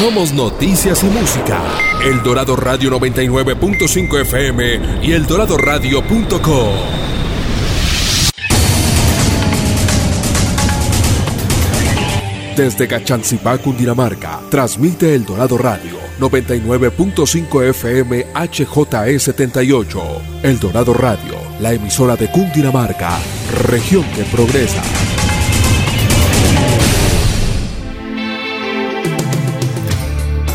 Somos noticias y música. El Dorado Radio 99.5 FM y el eldoradoradio.com. Desde Cachancipá, Cundinamarca, transmite El Dorado Radio 99.5 FM HJE78. El Dorado Radio, la emisora de Cundinamarca, región que progresa.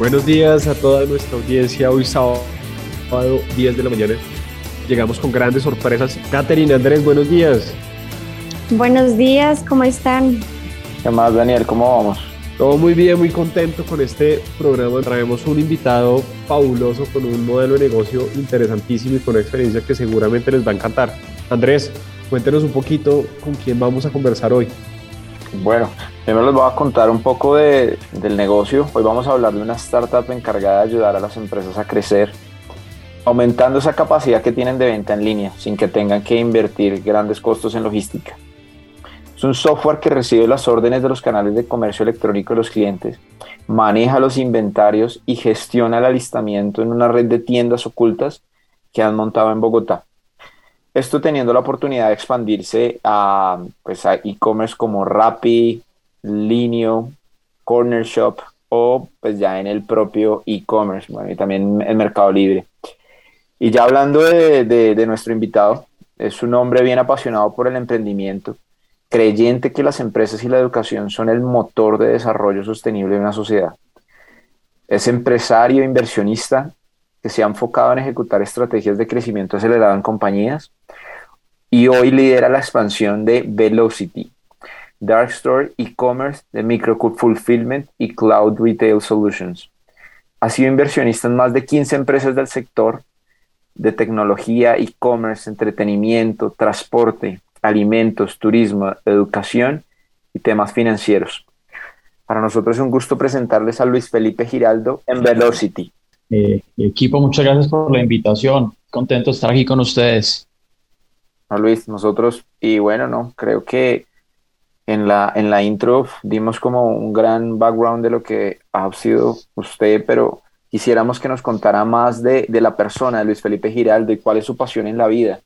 Buenos días a toda nuestra audiencia. Hoy sábado 10 de la mañana. Llegamos con grandes sorpresas. Caterina Andrés, buenos días. Buenos días, ¿cómo están? ¿Qué más, Daniel? ¿Cómo vamos? Todo muy bien, muy contento con este programa. Traemos un invitado fabuloso con un modelo de negocio interesantísimo y con una experiencia que seguramente les va a encantar. Andrés, cuéntenos un poquito con quién vamos a conversar hoy. Bueno, primero les voy a contar un poco de, del negocio. Hoy vamos a hablar de una startup encargada de ayudar a las empresas a crecer, aumentando esa capacidad que tienen de venta en línea sin que tengan que invertir grandes costos en logística. Es un software que recibe las órdenes de los canales de comercio electrónico de los clientes, maneja los inventarios y gestiona el alistamiento en una red de tiendas ocultas que han montado en Bogotá. Esto teniendo la oportunidad de expandirse a pues, e-commerce como Rappi, Linio, Corner Shop o pues ya en el propio e-commerce, bueno, y también el Mercado Libre. Y ya hablando de, de nuestro invitado, es un hombre bien apasionado por el emprendimiento, creyente que las empresas y la educación son el motor de desarrollo sostenible de una sociedad. Es empresario, inversionista, que se ha enfocado en ejecutar estrategias de crecimiento acelerado en compañías y hoy lidera la expansión de Velocity, Dark Store e-commerce de Micro Fulfillment y Cloud Retail Solutions. Ha sido inversionista en más de 15 empresas del sector de tecnología, e-commerce, entretenimiento, transporte, alimentos, turismo, educación y temas financieros. Para nosotros es un gusto presentarles a Luis Felipe Giraldo en Velocity. Eh, equipo, muchas gracias por la invitación. Contento de estar aquí con ustedes. No, Luis, nosotros, y bueno, no, creo que en la, en la intro dimos como un gran background de lo que ha sido usted, pero quisiéramos que nos contara más de, de la persona de Luis Felipe Giraldo y cuál es su pasión en la vida.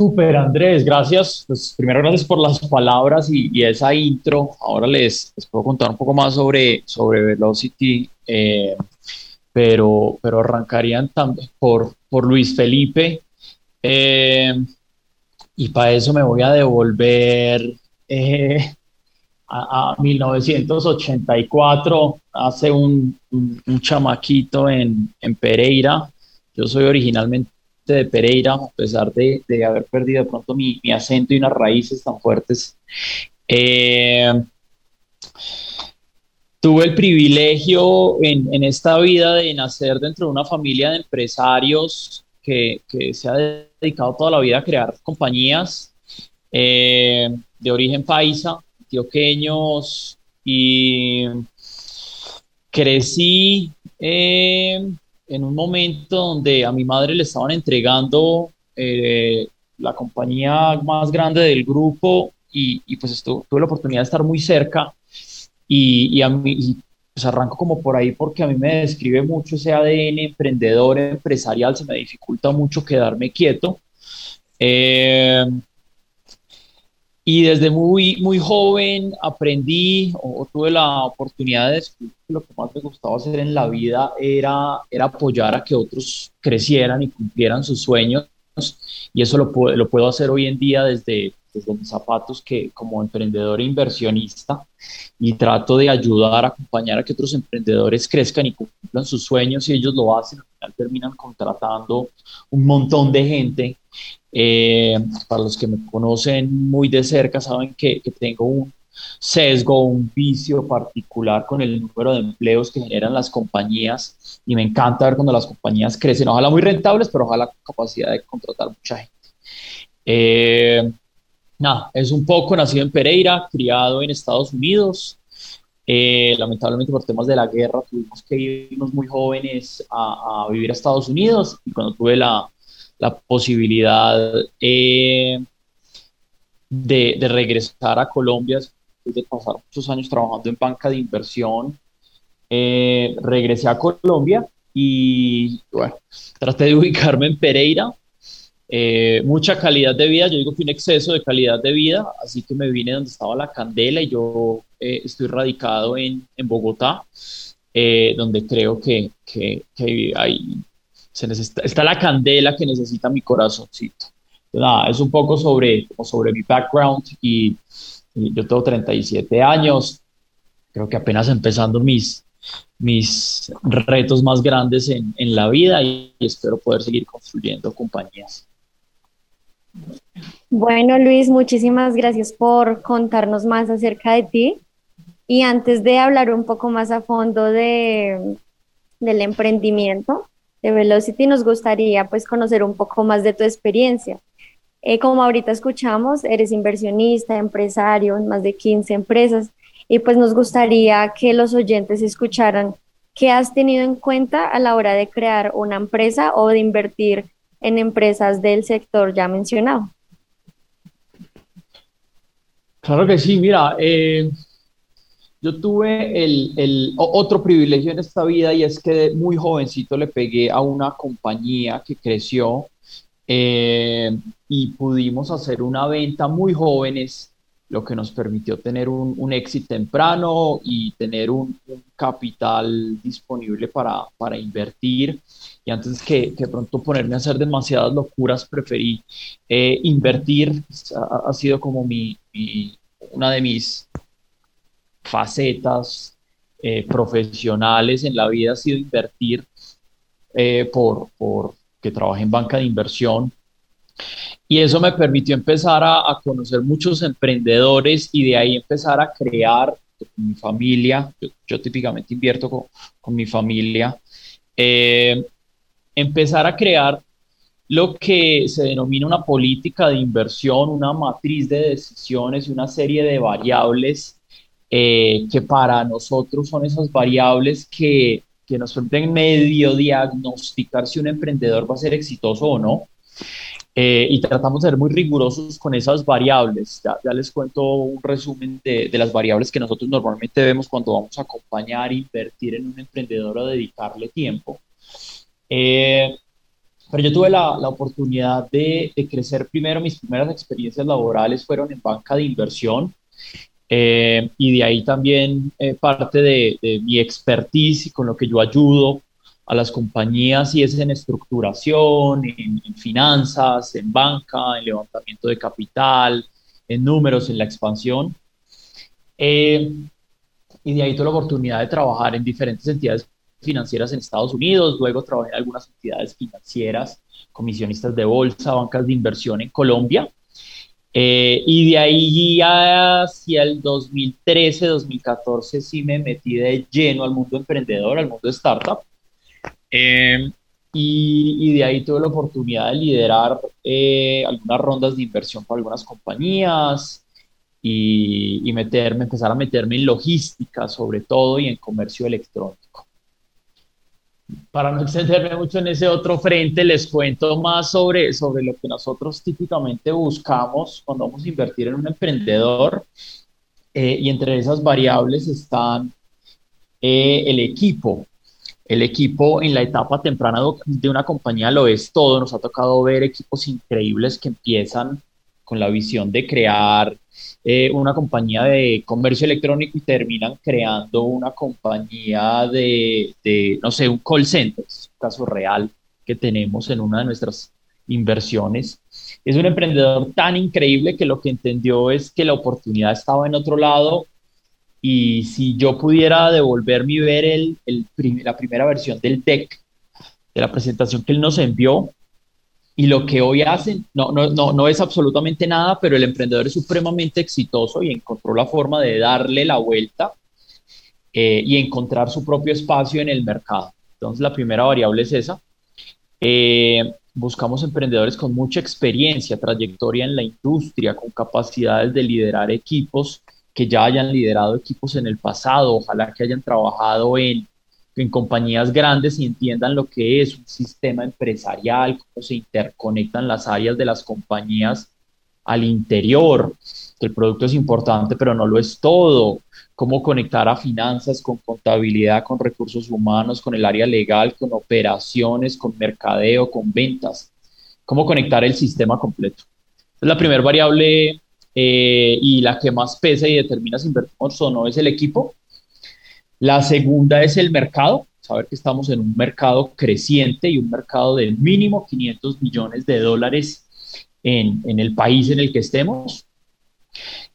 Super, Andrés, gracias. Pues primero gracias por las palabras y, y esa intro. Ahora les, les, puedo contar un poco más sobre, sobre Velocity, eh, pero, pero arrancarían también por, por Luis Felipe. Eh, y para eso me voy a devolver eh, a, a, 1984, hace un, un, chamaquito en, en, Pereira. Yo soy originalmente de Pereira, a pesar de, de haber perdido de pronto mi, mi, acento y unas raíces tan fuertes. Eh, tuve el privilegio en, en, esta vida de nacer dentro de una familia de empresarios que, se ha dedicado toda la vida a crear compañías eh, de origen paisa, antioqueños, y crecí eh, en un momento donde a mi madre le estaban entregando eh, la compañía más grande del grupo y, pues esto, tuve la oportunidad de estar muy cerca y, y a mí y pues arranco como por ahí porque a mí me describe mucho ese ADN emprendedor, empresarial, se me dificulta mucho quedarme quieto. Eh, y desde muy, muy joven aprendí o, tuve la oportunidad de descubrir que lo que más me gustaba hacer en la vida era, era apoyar a que otros crecieran y cumplieran sus sueños. Y eso lo, puedo hacer hoy en día desde, desde mis zapatos que como emprendedor e inversionista y trato de ayudar, acompañar a que otros emprendedores crezcan y cumplan sus sueños y ellos lo hacen, al final terminan contratando un montón de gente. Eh, para los que me conocen muy de cerca saben que tengo un, sesgo, un vicio particular con el número de empleos que generan las compañías y me encanta ver cuando las compañías crecen, ojalá muy rentables, pero ojalá con capacidad de contratar mucha gente. Eh, nada, es un poco nacido en Pereira, criado en Estados Unidos. Eh, lamentablemente por temas de la guerra tuvimos que irnos muy jóvenes a, vivir a Estados Unidos y cuando tuve la, la posibilidad eh, de, de, regresar a Colombia después de pasar muchos años trabajando en banca de inversión, eh, regresé a Colombia y bueno, traté de ubicarme en Pereira eh, mucha calidad de vida, yo digo que un exceso de calidad de vida, así que me vine donde estaba la candela y yo eh, estoy radicado en, en Bogotá, eh, donde creo que, que, que se necesita, está la candela que necesita mi corazoncito. Nada, es un poco sobre, sobre mi background y, y, yo tengo 37 años, creo que apenas empezando mis, mis retos más grandes en, en la vida y espero poder seguir construyendo compañías. Bueno, Luis, muchísimas gracias por contarnos más acerca de ti. Y antes de hablar un poco más a fondo de, del emprendimiento de Velocity, nos gustaría pues conocer un poco más de tu experiencia. Eh, como ahorita escuchamos, eres inversionista, empresario en más de 15 empresas y pues nos gustaría que los oyentes escucharan qué has tenido en cuenta a la hora de crear una empresa o de invertir en empresas del sector ya mencionado. Claro que sí, mira, eh, yo tuve el, el, otro privilegio en esta vida y es que muy jovencito le pegué a una compañía que creció eh, y pudimos hacer una venta muy jóvenes, lo que nos permitió tener un, un éxito temprano y tener un, capital disponible para, para invertir y antes que, que pronto ponerme a hacer demasiadas locuras, preferí eh, invertir. Ha, ha, sido como mi, mi, una de mis facetas eh, profesionales en la vida, ha sido invertir eh, por, por que trabajé en banca de inversión. Y eso me permitió empezar a, conocer muchos emprendedores y de ahí empezar a crear con mi familia. Yo, yo típicamente invierto con, con mi familia. Eh, empezar a crear lo que se denomina una política de inversión, una matriz de decisiones y una serie de variables eh, que para nosotros son esas variables que, que, nos permiten medio diagnosticar si un emprendedor va a ser exitoso o no. Eh, y tratamos de ser muy rigurosos con esas variables. Ya, ya les cuento un resumen de, de, las variables que nosotros normalmente vemos cuando vamos a acompañar, invertir en un emprendedor o dedicarle tiempo. Eh, pero yo tuve la, la oportunidad de, de, crecer primero, mis primeras experiencias laborales fueron en banca de inversión eh, y de ahí también eh, parte de, de, mi expertise y con lo que yo ayudo a las compañías y es en estructuración, en, finanzas, en banca, en levantamiento de capital, en números, en la expansión. Eh, y de ahí tuve la oportunidad de trabajar en diferentes entidades financieras en Estados Unidos, luego trabajé en algunas entidades financieras, comisionistas de bolsa, bancas de inversión en Colombia. Eh, y de ahí hacia el 2013, 2014 sí me metí de lleno al mundo emprendedor, al mundo startup. Eh, y, y, de ahí tuve la oportunidad de liderar eh, algunas rondas de inversión para algunas compañías y, y meterme, empezar a meterme en logística sobre todo y en comercio electrónico para no extenderme mucho en ese otro frente, les cuento más sobre, sobre lo que nosotros típicamente buscamos cuando vamos a invertir en un emprendedor. Eh, y entre esas variables están eh, el equipo. El equipo en la etapa temprana de una compañía lo es todo. Nos ha tocado ver equipos increíbles que empiezan con la visión de crear eh, una compañía de comercio electrónico y terminan creando una compañía de, de, no sé, un call center, es un caso real que tenemos en una de nuestras inversiones. Es un emprendedor tan increíble que lo que entendió es que la oportunidad estaba en otro lado y si yo pudiera devolverme y ver el, el, la primera versión del deck de la presentación que él nos envió, y lo que hoy hacen no, no, no, no es absolutamente nada, pero el emprendedor es supremamente exitoso y encontró la forma de darle la vuelta eh, y encontrar su propio espacio en el mercado. Entonces, la primera variable es esa. Eh, buscamos emprendedores con mucha experiencia, trayectoria en la industria, con capacidades de liderar equipos que ya hayan liderado equipos en el pasado, ojalá que hayan trabajado en en compañías grandes y entiendan lo que es un sistema empresarial, cómo se interconectan las áreas de las compañías al interior. El producto es importante, pero no lo es todo. Cómo conectar a finanzas con contabilidad, con recursos humanos, con el área legal, con operaciones, con mercadeo, con ventas. Cómo conectar el sistema completo. Es la primera variable eh, y la que más pesa y determina si invertimos o no es el equipo la segunda es el mercado, saber que estamos en un mercado creciente y un mercado de mínimo 500 millones de dólares en, el país en el que estemos.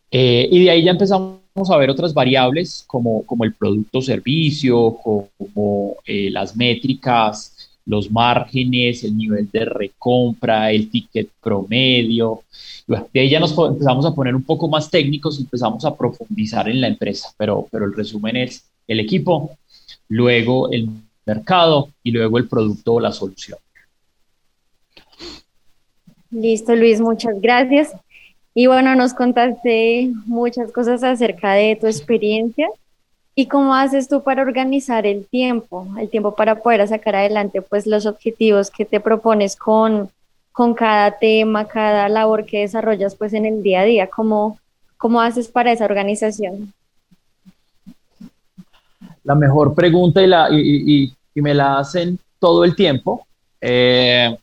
Eh, y de ahí ya empezamos a ver otras variables como, como el producto servicio, como eh, las métricas, los márgenes, el nivel de recompra, el ticket promedio. de ahí ya nos empezamos a poner un poco más técnicos y empezamos a profundizar en la empresa, pero, pero el resumen es el equipo, luego el mercado y luego el producto o la solución. Listo, Luis, muchas gracias. Y bueno, nos contaste muchas cosas acerca de tu experiencia y cómo haces tú para organizar el tiempo, el tiempo para poder sacar adelante pues los objetivos que te propones con, con cada tema, cada labor que desarrollas pues en el día a día. ¿Cómo, cómo haces para esa organización? la mejor pregunta y, la, y, me la hacen todo el tiempo. Eh,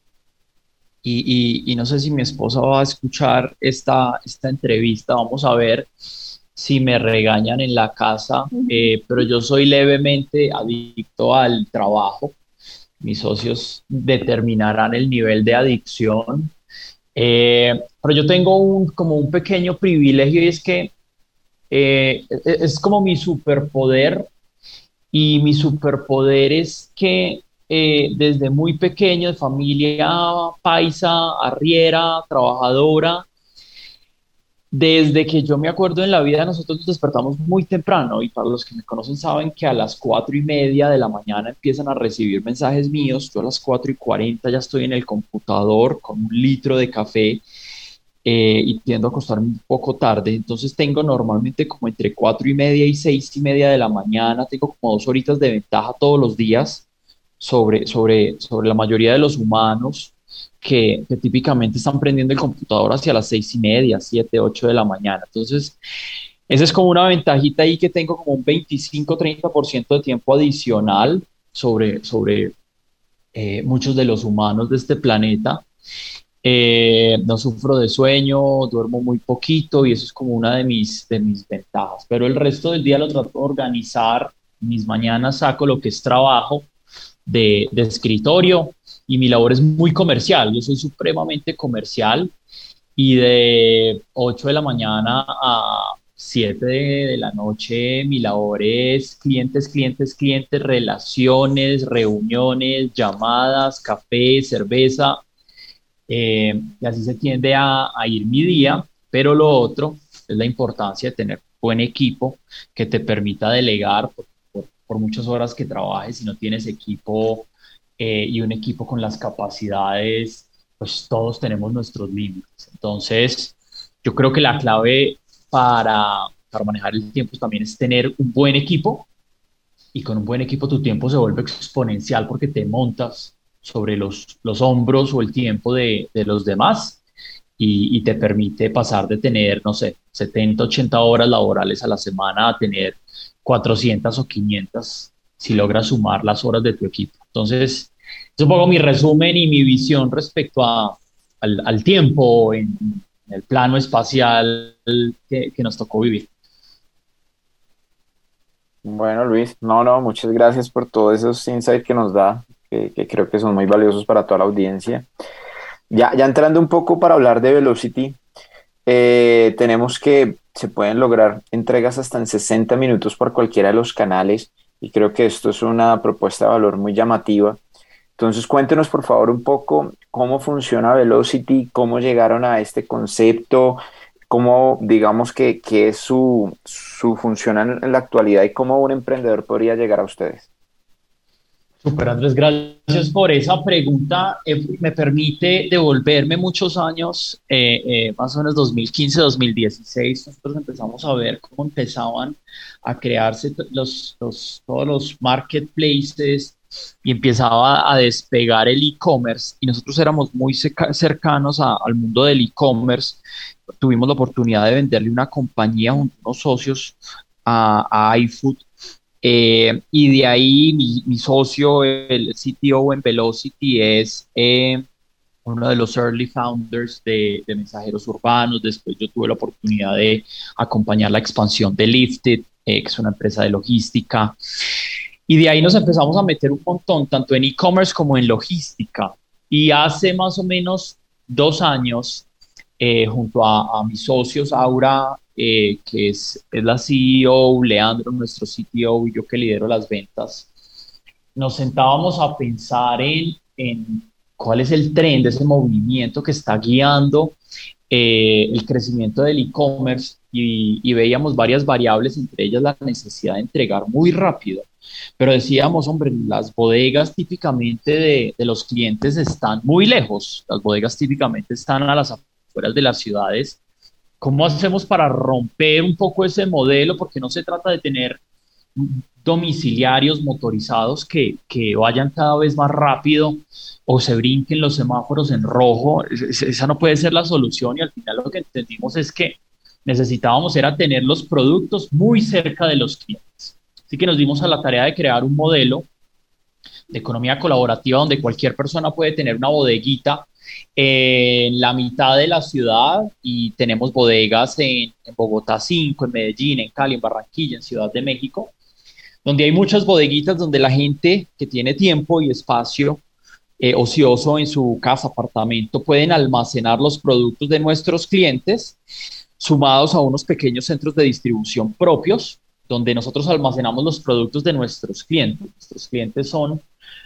y, no sé si mi esposa va a escuchar esta, esta entrevista, vamos a ver si me regañan en la casa, eh, pero yo soy levemente adicto al trabajo. Mis socios determinarán el nivel de adicción. Eh, pero yo tengo un, como un pequeño privilegio y es que es como mi superpoder y mi superpoder es que eh, desde muy pequeño, de familia paisa, arriera, trabajadora, desde que yo me acuerdo en la vida, nosotros nos despertamos muy temprano y para los que me conocen saben que a las cuatro y media de la mañana empiezan a recibir mensajes míos. Yo a las cuatro y cuarenta ya estoy en el computador con un litro de café eh, y tiendo a acostarme un poco tarde, entonces tengo normalmente como entre cuatro y media y seis y media de la mañana, tengo como dos horitas de ventaja todos los días sobre, sobre, sobre la mayoría de los humanos que, típicamente están prendiendo el computador hacia las seis y media, siete, ocho de la mañana. Entonces, esa es como una ventajita ahí que tengo como un 25-30% de tiempo adicional sobre, sobre eh, muchos de los humanos de este planeta. Eh, no sufro de sueño, duermo muy poquito y eso es como una de mis, de mis ventajas. Pero el resto del día lo trato de organizar. Mis mañanas saco lo que es trabajo de, de escritorio y mi labor es muy comercial. Yo soy supremamente comercial y de 8 de la mañana a 7 de, la noche mi labor es clientes, clientes, clientes, relaciones, reuniones, llamadas, café, cerveza eh, y así se tiende a, ir mi día, pero lo otro es la importancia de tener buen equipo que te permita delegar por, muchas horas que trabajes. Si no tienes equipo eh, y un equipo con las capacidades, pues todos tenemos nuestros límites. Entonces, yo creo que la clave para, para manejar el tiempo también es tener un buen equipo y con un buen equipo tu tiempo se vuelve exponencial porque te montas sobre los, los hombros o el tiempo de, de los demás y, y, te permite pasar de tener, no sé, 70, 80 horas laborales a la semana a tener 400 o 500 si logras sumar las horas de tu equipo. Entonces, es un poco mi resumen y mi visión respecto a, al, tiempo en, el plano espacial que, que nos tocó vivir. Bueno, Luis, no, no, muchas gracias por todos esos insights que nos da que, creo que son muy valiosos para toda la audiencia. Ya, ya entrando un poco para hablar de Velocity, eh, tenemos que se pueden lograr entregas hasta en 60 minutos por cualquiera de los canales y creo que esto es una propuesta de valor muy llamativa. Entonces cuéntenos por favor un poco cómo funciona Velocity, cómo llegaron a este concepto, cómo digamos que, es su, su función en la actualidad y cómo un emprendedor podría llegar a ustedes. Super Andrés, gracias por esa pregunta. Eh, me permite devolverme muchos años, eh, eh, más o menos 2015, 2016. Nosotros empezamos a ver cómo empezaban a crearse los, los, todos los marketplaces y empezaba a despegar el e-commerce. Y nosotros éramos muy cercanos al mundo del e-commerce. Tuvimos la oportunidad de venderle una compañía junto a unos socios a, a iFood eh, y de ahí mi, socio, el CTO en Velocity, es eh, uno de los early founders de, mensajeros urbanos. Después yo tuve la oportunidad de acompañar la expansión de Lifted, eh, que es una empresa de logística. Y de ahí nos empezamos a meter un montón, tanto en e-commerce como en logística. Y hace más o menos dos años, junto a, a mis socios Aura eh, que es, es, la CEO, Leandro, nuestro CTO, y yo que lidero las ventas, nos sentábamos a pensar en, en cuál es el tren de ese movimiento que está guiando eh, el crecimiento del e-commerce y, y, veíamos varias variables, entre ellas la necesidad de entregar muy rápido. Pero decíamos, hombre, las bodegas típicamente de, de los clientes están muy lejos, las bodegas típicamente están a las afueras de las ciudades ¿Cómo hacemos para romper un poco ese modelo? Porque no se trata de tener domiciliarios motorizados que, que vayan cada vez más rápido o se brinquen los semáforos en rojo. Esa no puede ser la solución y al final lo que entendimos es que necesitábamos era tener los productos muy cerca de los clientes. Así que nos dimos a la tarea de crear un modelo de economía colaborativa donde cualquier persona puede tener una bodeguita en la mitad de la ciudad y tenemos bodegas en, Bogotá 5, en Medellín, en Cali, en Barranquilla, en Ciudad de México, donde hay muchas bodeguitas donde la gente que tiene tiempo y espacio eh, ocioso en su casa, apartamento, pueden almacenar los productos de nuestros clientes sumados a unos pequeños centros de distribución propios, donde nosotros almacenamos los productos de nuestros clientes. Nuestros clientes son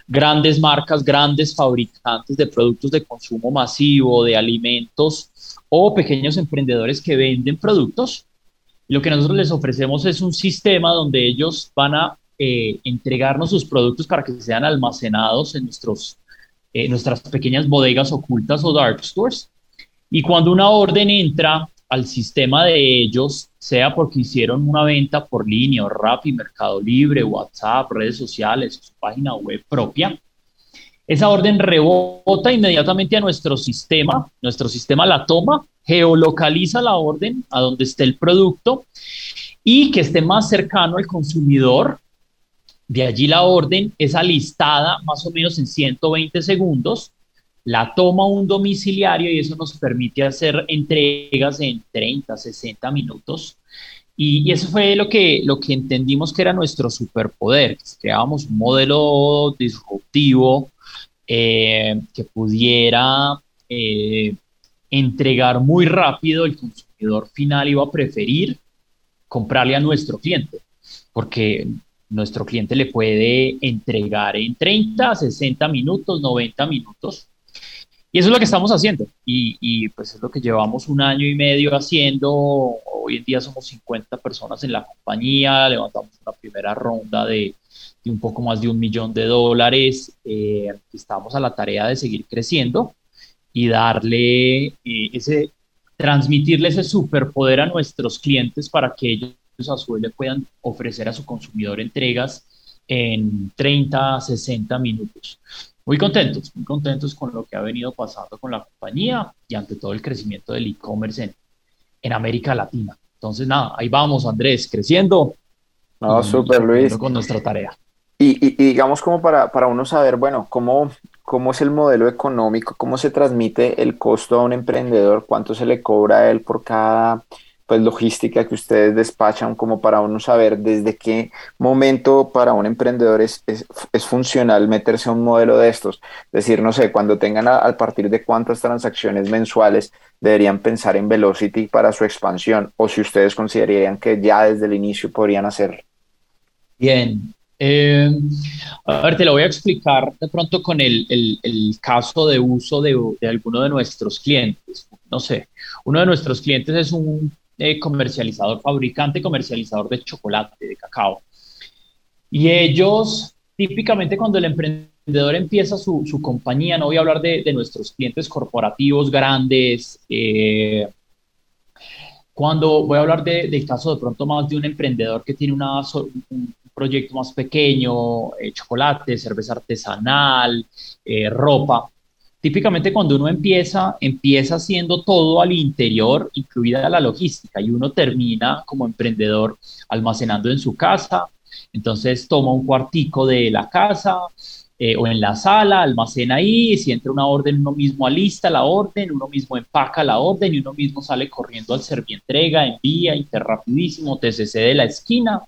grandes marcas, grandes fabricantes de productos de consumo masivo, de alimentos o pequeños emprendedores que venden productos. Lo que nosotros les ofrecemos es un sistema donde ellos van a eh, entregarnos sus productos para que sean almacenados en nuestros, eh, nuestras pequeñas bodegas ocultas o dark stores. Y cuando una orden entra al sistema de ellos, sea porque hicieron una venta por línea, o Rappi, Mercado Libre, WhatsApp, redes sociales, su página web propia, esa orden rebota inmediatamente a nuestro sistema, nuestro sistema la toma, geolocaliza la orden a donde esté el producto y que esté más cercano al consumidor. De allí la orden es alistada más o menos en 120 segundos la toma un domiciliario y eso nos permite hacer entregas en 30, 60 minutos. Y, eso fue lo que, lo que entendimos que era nuestro superpoder, creábamos un modelo disruptivo eh, que pudiera eh, entregar muy rápido, el consumidor final iba a preferir comprarle a nuestro cliente, porque nuestro cliente le puede entregar en 30, 60 minutos, 90 minutos y eso es lo que estamos haciendo. Y, pues es lo que llevamos un año y medio haciendo. Hoy en día somos 50 personas en la compañía. Levantamos una primera ronda de, un poco más de un millón de dólares. Eh, estamos a la tarea de seguir creciendo y darle eh, ese, transmitirle ese superpoder a nuestros clientes para que ellos a su vez le puedan ofrecer a su consumidor entregas en 30, 60 minutos muy contentos, muy contentos con lo que ha venido pasando con la compañía y ante todo el crecimiento del e-commerce en, en, América Latina. Entonces, nada, ahí vamos, Andrés, creciendo. No, súper, Luis. Con nuestra tarea. Y, y, digamos como para, para uno saber, bueno, cómo, cómo es el modelo económico, cómo se transmite el costo a un emprendedor, cuánto se le cobra a él por cada pues logística que ustedes despachan como para uno saber desde qué momento para un emprendedor es, es, funcional meterse a un modelo de estos. Es decir, no sé, cuando tengan a, partir de cuántas transacciones mensuales deberían pensar en Velocity para su expansión o si ustedes considerarían que ya desde el inicio podrían hacerlo. Bien, Eh, a ver, te lo voy a explicar de pronto con el, el, caso de uso de, de, alguno de nuestros clientes. No sé, uno de nuestros clientes es un eh, comercializador, fabricante comercializador de chocolate, de cacao. Y ellos, típicamente cuando el emprendedor empieza su, su compañía, no voy a hablar de, de nuestros clientes corporativos grandes, eh, cuando voy a hablar de, del caso de pronto más de un emprendedor que tiene un proyecto más pequeño, eh, chocolate, cerveza artesanal, ropa. Típicamente cuando uno empieza, empieza haciendo todo al interior, incluida la logística, y uno termina como emprendedor almacenando en su casa. Entonces toma un cuartico de la casa, eh, o en la sala, almacena ahí, si entra una orden, uno mismo alista la orden, uno mismo empaca la orden y uno mismo sale corriendo al servientrega, envía, interrapidísimo, TCC de la esquina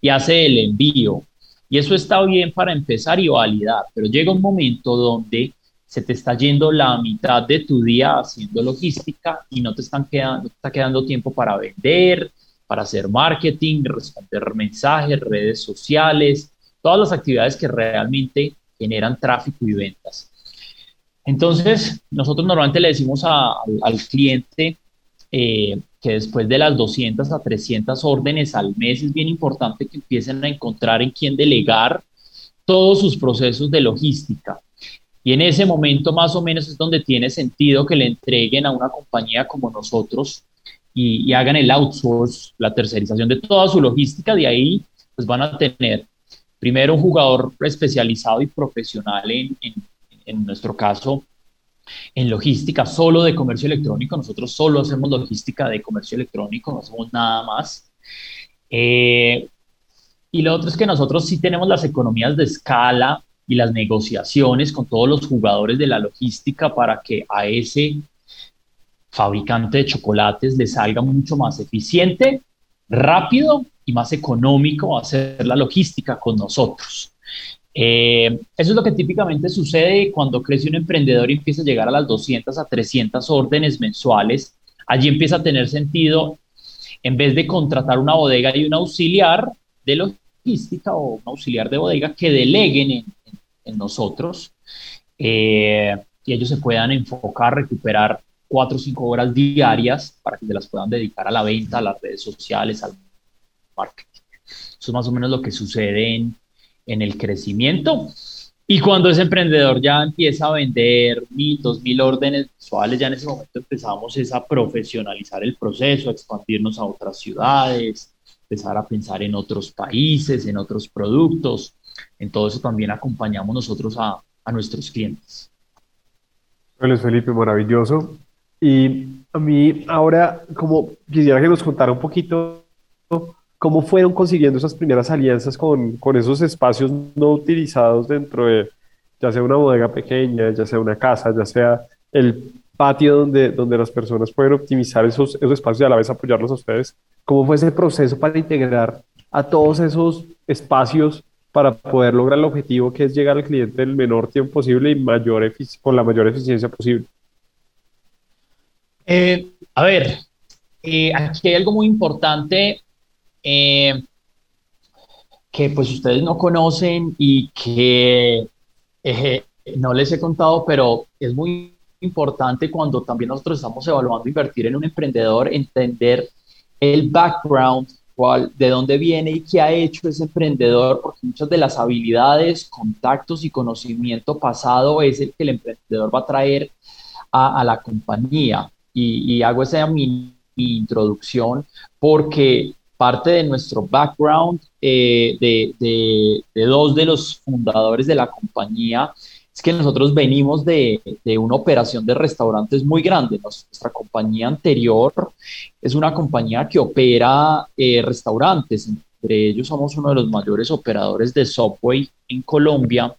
y hace el envío. Y eso está bien para empezar y validar, pero llega un momento donde se te está yendo la mitad de tu día haciendo logística y no te, están quedando, está quedando tiempo para vender, para hacer marketing, responder mensajes, redes sociales, todas las actividades que realmente generan tráfico y ventas. Entonces, nosotros normalmente le decimos al cliente eh, que después de las 200 a 300 órdenes al mes es bien importante que empiecen a encontrar en quién delegar todos sus procesos de logística. Y en ese momento más o menos es donde tiene sentido que le entreguen a una compañía como nosotros y, hagan el outsource, la tercerización de toda su logística. De ahí pues van a tener primero un jugador especializado y profesional en, en, nuestro caso en logística solo de comercio electrónico. Nosotros solo hacemos logística de comercio electrónico, no hacemos nada más. Eh, y lo otro es que nosotros sí tenemos las economías de escala y las negociaciones con todos los jugadores de la logística para que a ese fabricante de chocolates le salga mucho más eficiente, rápido y más económico hacer la logística con nosotros. Eh, eso es lo que típicamente sucede cuando crece un emprendedor y empieza a llegar a las 200 a 300 órdenes mensuales. Allí empieza a tener sentido, en vez de contratar una bodega y un auxiliar de logística o un auxiliar de bodega, que deleguen en, nosotros eh, y ellos se puedan enfocar, recuperar cuatro o cinco horas diarias para que se las puedan dedicar a la venta, a las redes sociales, al marketing. Eso es más o menos lo que sucede en, en el crecimiento. Y cuando ese emprendedor ya empieza a vender mil, dos mil órdenes mensuales, ya en ese momento empezamos es a profesionalizar el proceso, a expandirnos a otras ciudades, empezar a pensar en otros países, en otros productos. En todo eso también acompañamos nosotros a, a nuestros clientes. Bueno, Felipe, maravilloso. Y a mí ahora, como quisiera que nos contara un poquito ¿Cómo fueron consiguiendo esas primeras alianzas con, con esos espacios no utilizados dentro de, ya sea una bodega pequeña, ya sea una casa, ya sea el patio donde, donde las personas pueden optimizar esos, esos espacios y a la vez apoyarlos a ustedes? ¿Cómo fue ese proceso para integrar a todos esos espacios para poder lograr el objetivo que es llegar al cliente en el menor tiempo posible y mayor con la mayor eficiencia posible? Eh, a ver, eh, aquí hay algo muy importante eh, que pues ustedes no conocen y que no les he contado, pero es muy importante cuando también nosotros estamos evaluando invertir en un emprendedor, entender el background, de dónde viene y qué ha hecho ese emprendedor, porque muchas de las habilidades, contactos y conocimiento pasado es el que el emprendedor va a traer a, la compañía. Y, hago esa mi introducción porque parte de nuestro background eh, de, dos de los fundadores de la compañía es que nosotros venimos de, una operación de restaurantes muy grande. Nuestra compañía anterior es una compañía que opera eh, restaurantes. Entre ellos somos uno de los mayores operadores de Subway en Colombia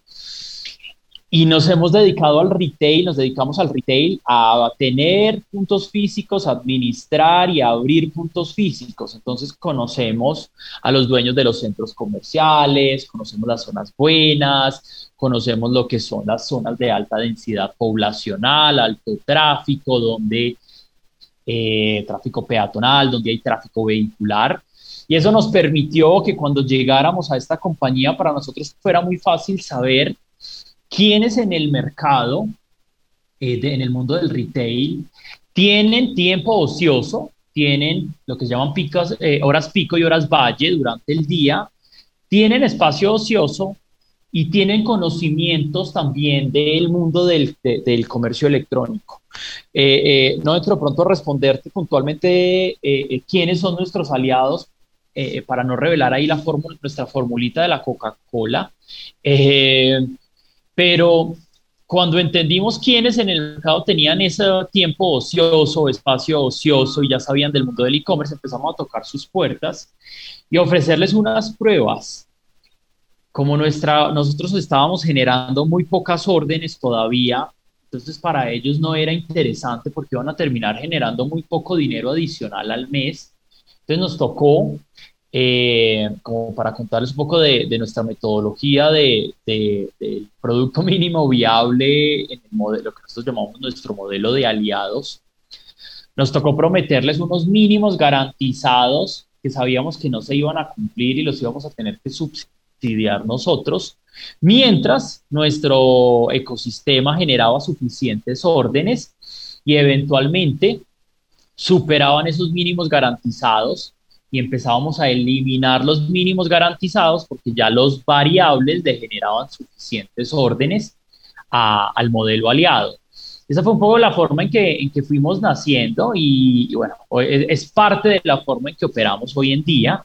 y nos hemos dedicado al retail, nos dedicamos al retail a tener puntos físicos, administrar y abrir puntos físicos. Entonces conocemos a los dueños de los centros comerciales, conocemos las zonas buenas, conocemos lo que son las zonas de alta densidad poblacional, alto tráfico, donde eh, tráfico peatonal, donde hay tráfico vehicular. Y eso nos permitió que cuando llegáramos a esta compañía, para nosotros fuera muy fácil saber quiénes en el mercado, eh, en el mundo del retail, tienen tiempo ocioso, tienen lo que se llaman picos, eh, horas pico y horas valle durante el día, tienen espacio ocioso y tienen conocimientos también del mundo del, comercio electrónico. Eh, eh, no entro pronto a responderte puntualmente quiénes son nuestros aliados para no revelar ahí la fórmula, nuestra formulita de la Coca-Cola, pero cuando entendimos quiénes en el mercado tenían ese tiempo ocioso, espacio ocioso y ya sabían del mundo del e-commerce, empezamos a tocar sus puertas y ofrecerles unas pruebas. Como nuestra, nosotros estábamos generando muy pocas órdenes todavía, entonces para ellos no era interesante porque iban a terminar generando muy poco dinero adicional al mes. Entonces nos tocó eh, como para contarles un poco de, nuestra metodología de, producto mínimo viable en modelo que nosotros llamamos nuestro modelo de aliados. Nos tocó prometerles unos mínimos garantizados que sabíamos que no se iban a cumplir y los íbamos a tener que subsidiar nosotros, mientras nuestro ecosistema generaba suficientes órdenes y eventualmente superaban esos mínimos garantizados y empezábamos a eliminar los mínimos garantizados porque ya los variables le generaban suficientes órdenes al modelo aliado. Esa fue un poco la forma en que, en que fuimos naciendo y, bueno, es, parte de la forma en que operamos hoy en día.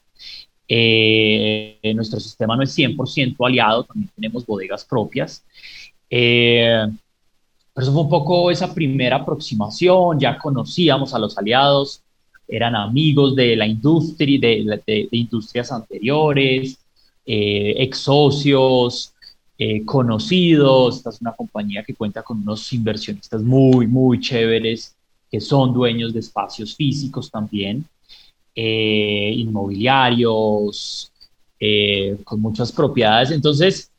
Eh, nuestro sistema no es 100% aliado, también tenemos bodegas propias. Eh, pero eso fue un poco esa primera aproximación, ya conocíamos a los aliados, eran amigos de la industria, de, industrias anteriores, eh, ex socios, eh, conocidos. Esta es una compañía que cuenta con unos inversionistas muy, muy chéveres que son dueños de espacios físicos también, eh, inmobiliarios, con muchas propiedades. Entonces,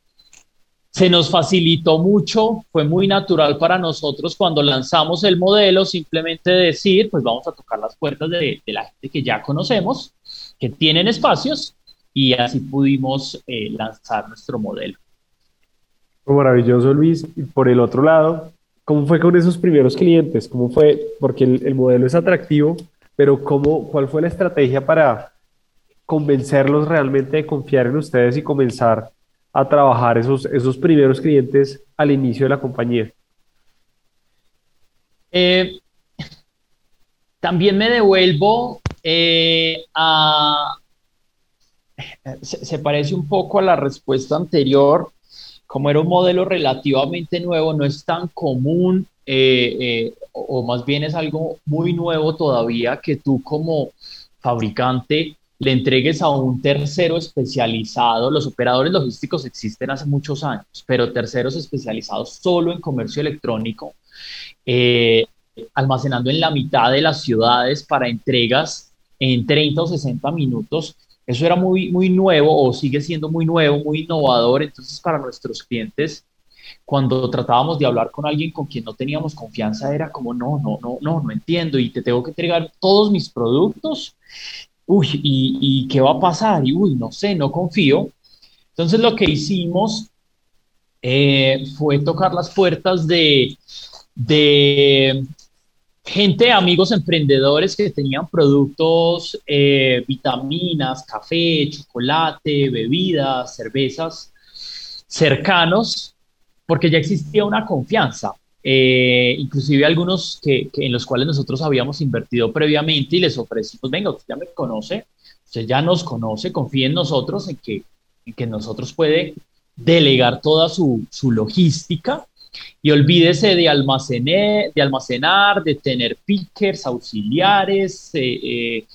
se nos facilitó mucho, fue muy natural para nosotros cuando lanzamos el modelo, simplemente decir, pues vamos a tocar las puertas de, la gente que ya conocemos, que tienen espacios, y así pudimos eh, lanzar nuestro modelo. Maravilloso, Luis. Y por el otro lado, ¿cómo fue con esos primeros clientes? ¿Cómo fue? Porque el, el modelo es atractivo, pero ¿cómo, ¿cuál fue la estrategia para convencerlos realmente de confiar en ustedes y comenzar a trabajar esos, esos primeros clientes al inicio de la compañía? Eh, también me devuelvo eh, a... Se, parece un poco a la respuesta anterior. Como era un modelo relativamente nuevo, no es tan común eh, o más bien es algo muy nuevo todavía que tú como fabricante le entregues a un tercero especializado. Los operadores logísticos existen hace muchos años, pero terceros especializados solo en comercio electrónico, eh, almacenando en la mitad de las ciudades para entregas en 30 o 60 minutos. Eso era muy, muy nuevo o sigue siendo muy nuevo, muy innovador. Entonces, para nuestros clientes, cuando tratábamos de hablar con alguien con quien no teníamos confianza, era como, no, no, no, no, no entiendo y te tengo que entregar todos mis productos uy, ¿y, qué va a pasar? Y uy, no sé, no confío. Entonces lo que hicimos eh, fue tocar las puertas de, gente, amigos emprendedores que tenían productos, eh, vitaminas, café, chocolate, bebidas, cervezas cercanos, porque ya existía una confianza. Eh, inclusive algunos que, en los cuales nosotros habíamos invertido previamente y les ofrecimos, venga, usted ya me conoce, usted ya nos conoce, confíe en nosotros, en que, en que nosotros puede delegar toda su, su logística y olvídese de, almacenar, de almacenar, de tener pickers, auxiliares, eh, eh,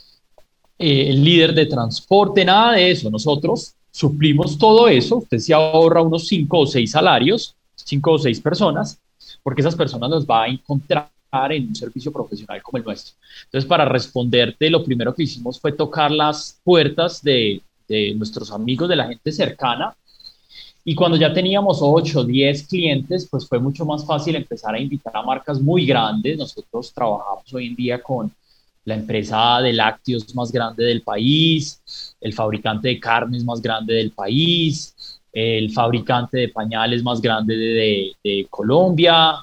el líder de transporte, nada de eso. Nosotros suplimos todo eso, usted se ahorra unos cinco o seis salarios, cinco o seis personas, porque esas personas las va a encontrar en un servicio profesional como el nuestro. Entonces, para responderte, lo primero que hicimos fue tocar las puertas de, de nuestros amigos, de la gente cercana, y cuando ya teníamos 8 o 10 clientes, pues fue mucho más fácil empezar a invitar a marcas muy grandes. Nosotros trabajamos hoy en día con la empresa de lácteos más grande del país, el fabricante de carnes más grande del país, el fabricante de pañales más grande de, Colombia,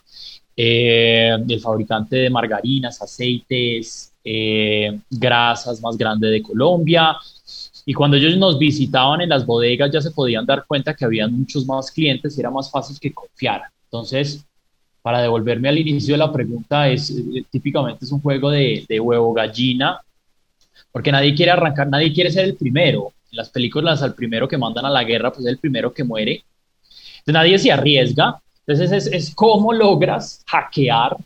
eh, el fabricante de margarinas, aceites, eh, grasas más grande de Colombia. Y cuando ellos nos visitaban en las bodegas ya se podían dar cuenta que había muchos más clientes y era más fácil que confiar. Entonces, para devolverme al inicio de la pregunta, es eh, típicamente es un juego de huevo gallina, porque nadie quiere arrancar, nadie quiere ser el primero. Las películas, al primero que mandan a la guerra, pues es el primero que muere. Entonces nadie se arriesga. Entonces es, es cómo logras hackear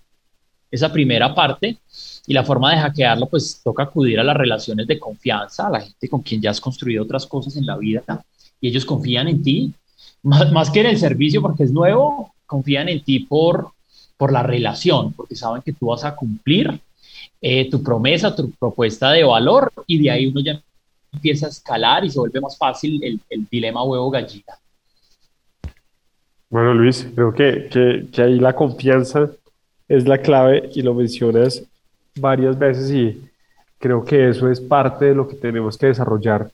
esa primera parte y la forma de hackearlo, pues toca acudir a las relaciones de confianza, a la gente con quien ya has construido otras cosas en la vida y ellos confían en ti, más, más que en el servicio porque es nuevo, confían en ti por, por la relación, porque saben que tú vas a cumplir eh, tu promesa, tu propuesta de valor, y de ahí uno ya empieza a escalar y se vuelve más fácil el, el dilema huevo-gallina. Bueno, Luis, creo que, que, que, ahí la confianza es la clave y lo mencionas varias veces y creo que eso es parte de lo que tenemos que desarrollar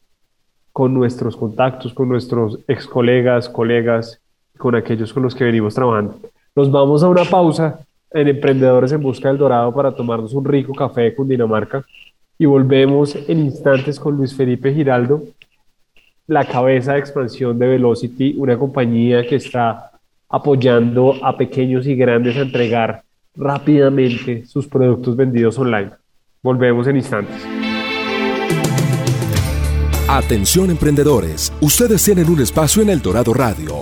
con nuestros contactos, con nuestros ex colegas, colegas, con aquellos con los que venimos trabajando. Nos vamos a una pausa en Emprendedores en Busca del Dorado para tomarnos un rico café de Cundinamarca y volvemos en instantes con Luis Felipe Giraldo, la cabeza de expansión de Velocity, una compañía que está apoyando a pequeños y grandes a entregar rápidamente sus productos vendidos online. Volvemos en instantes. Atención emprendedores, ustedes tienen un espacio en El Dorado Radio.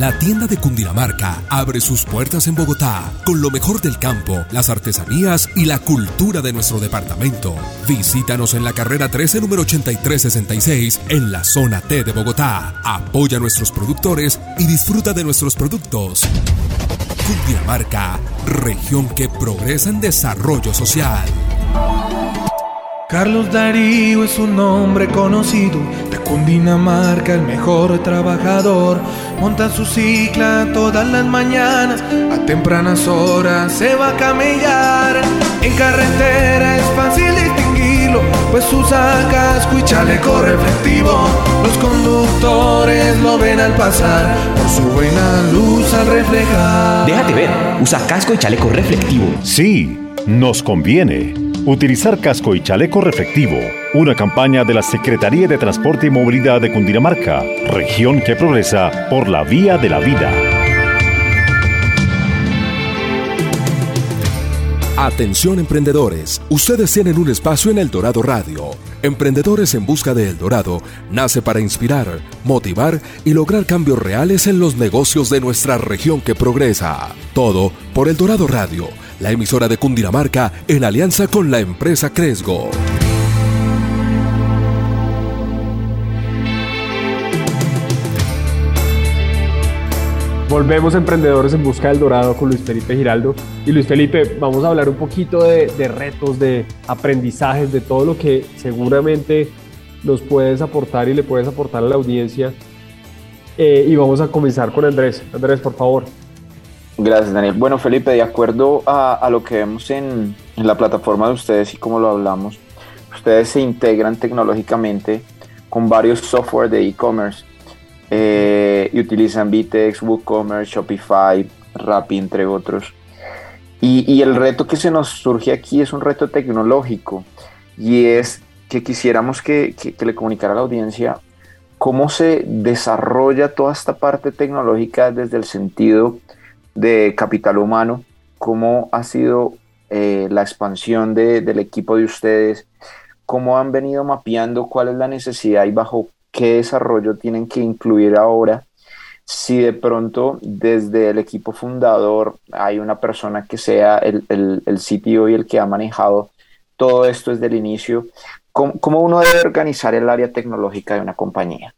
La tienda de Cundinamarca, abre sus puertas en Bogotá con lo mejor del campo, las artesanías y la cultura de nuestro departamento. Visítanos en la carrera 13, número 8366, en la zona T de Bogotá. Apoya a nuestros productores y disfruta de nuestros productos. Cundinamarca, región que progresa en desarrollo social. Carlos Darío es un hombre conocido, de Cundinamarca el mejor trabajador. Monta su cicla todas las mañanas, a tempranas horas se va a camellar. En carretera es fácil distinguirlo, pues usa casco y chaleco reflectivo. Los conductores lo ven al pasar, por su buena luz al reflejar. Déjate ver, usa casco y chaleco reflectivo. Sí, nos conviene. Utilizar casco y chaleco reflectivo. Una campaña de la Secretaría de Transporte y Movilidad de Cundinamarca, región que progresa por la vía de la vida. Atención emprendedores, ustedes tienen un espacio en El Dorado Radio. Emprendedores en Busca de El Dorado nace para inspirar, motivar y lograr cambios reales en los negocios de nuestra región que progresa. Todo por El Dorado Radio la emisora de Cundinamarca en alianza con la empresa Cresgo. Volvemos Emprendedores en Busca del Dorado con Luis Felipe Giraldo. Y Luis Felipe, vamos a hablar un poquito de, retos, de aprendizajes, de todo lo que seguramente nos puedes aportar y le puedes aportar a la audiencia. Eh, y vamos a comenzar con Andrés. Andrés, por favor. Gracias, Daniel. Bueno, Felipe, de acuerdo a, lo que vemos en, la plataforma de ustedes y como lo hablamos, ustedes se integran tecnológicamente con varios software de e-commerce eh, y utilizan Vitex, WooCommerce, Shopify, Rappi, entre otros. Y, el reto que se nos surge aquí es un reto tecnológico y es que quisiéramos que, que le comunicara a la audiencia cómo se desarrolla toda esta parte tecnológica desde el sentido de capital humano, cómo ha sido eh, la expansión del equipo de ustedes, cómo han venido mapeando cuál es la necesidad y bajo qué desarrollo tienen que incluir ahora. Si de pronto desde el equipo fundador hay una persona que sea el, el, el CTO y el que ha manejado todo esto desde el inicio, ¿cómo, ¿cómo uno debe organizar el área tecnológica de una compañía?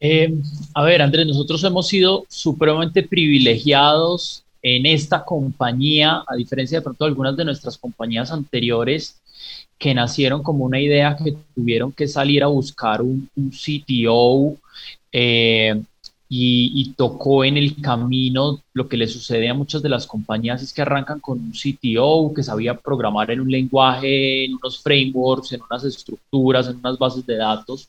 Eh, a ver, Andrés, nosotros hemos sido supremamente privilegiados en esta compañía, a diferencia de pronto de algunas de nuestras compañías anteriores que nacieron como una idea que tuvieron que salir a buscar un, un CTO eh, y, tocó en el camino lo que le sucede a muchas de las compañías es que arrancan con un CTO que sabía programar en un lenguaje, en unos frameworks, en unas estructuras, en unas bases de datos,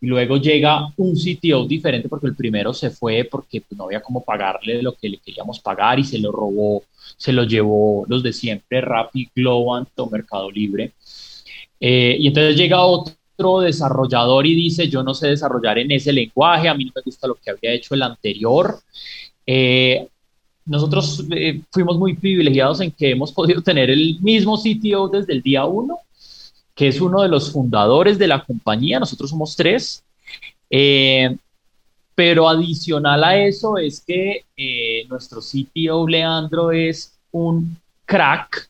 y luego llega un CTO diferente porque el primero se fue porque pues, no había cómo pagarle lo que le queríamos pagar y se lo robó, se lo llevó los de siempre, Rappi, Globant o Mercado Libre. Eh, y entonces llega otro desarrollador y dice, yo no sé desarrollar en ese lenguaje, a mí no me gusta lo que había hecho el anterior. Eh, nosotros eh, fuimos muy privilegiados en que hemos podido tener el mismo CTO desde el día uno, que es uno de los fundadores de la compañía, nosotros somos tres. Eh, pero adicional a eso es que nuestro CTO Leandro es un crack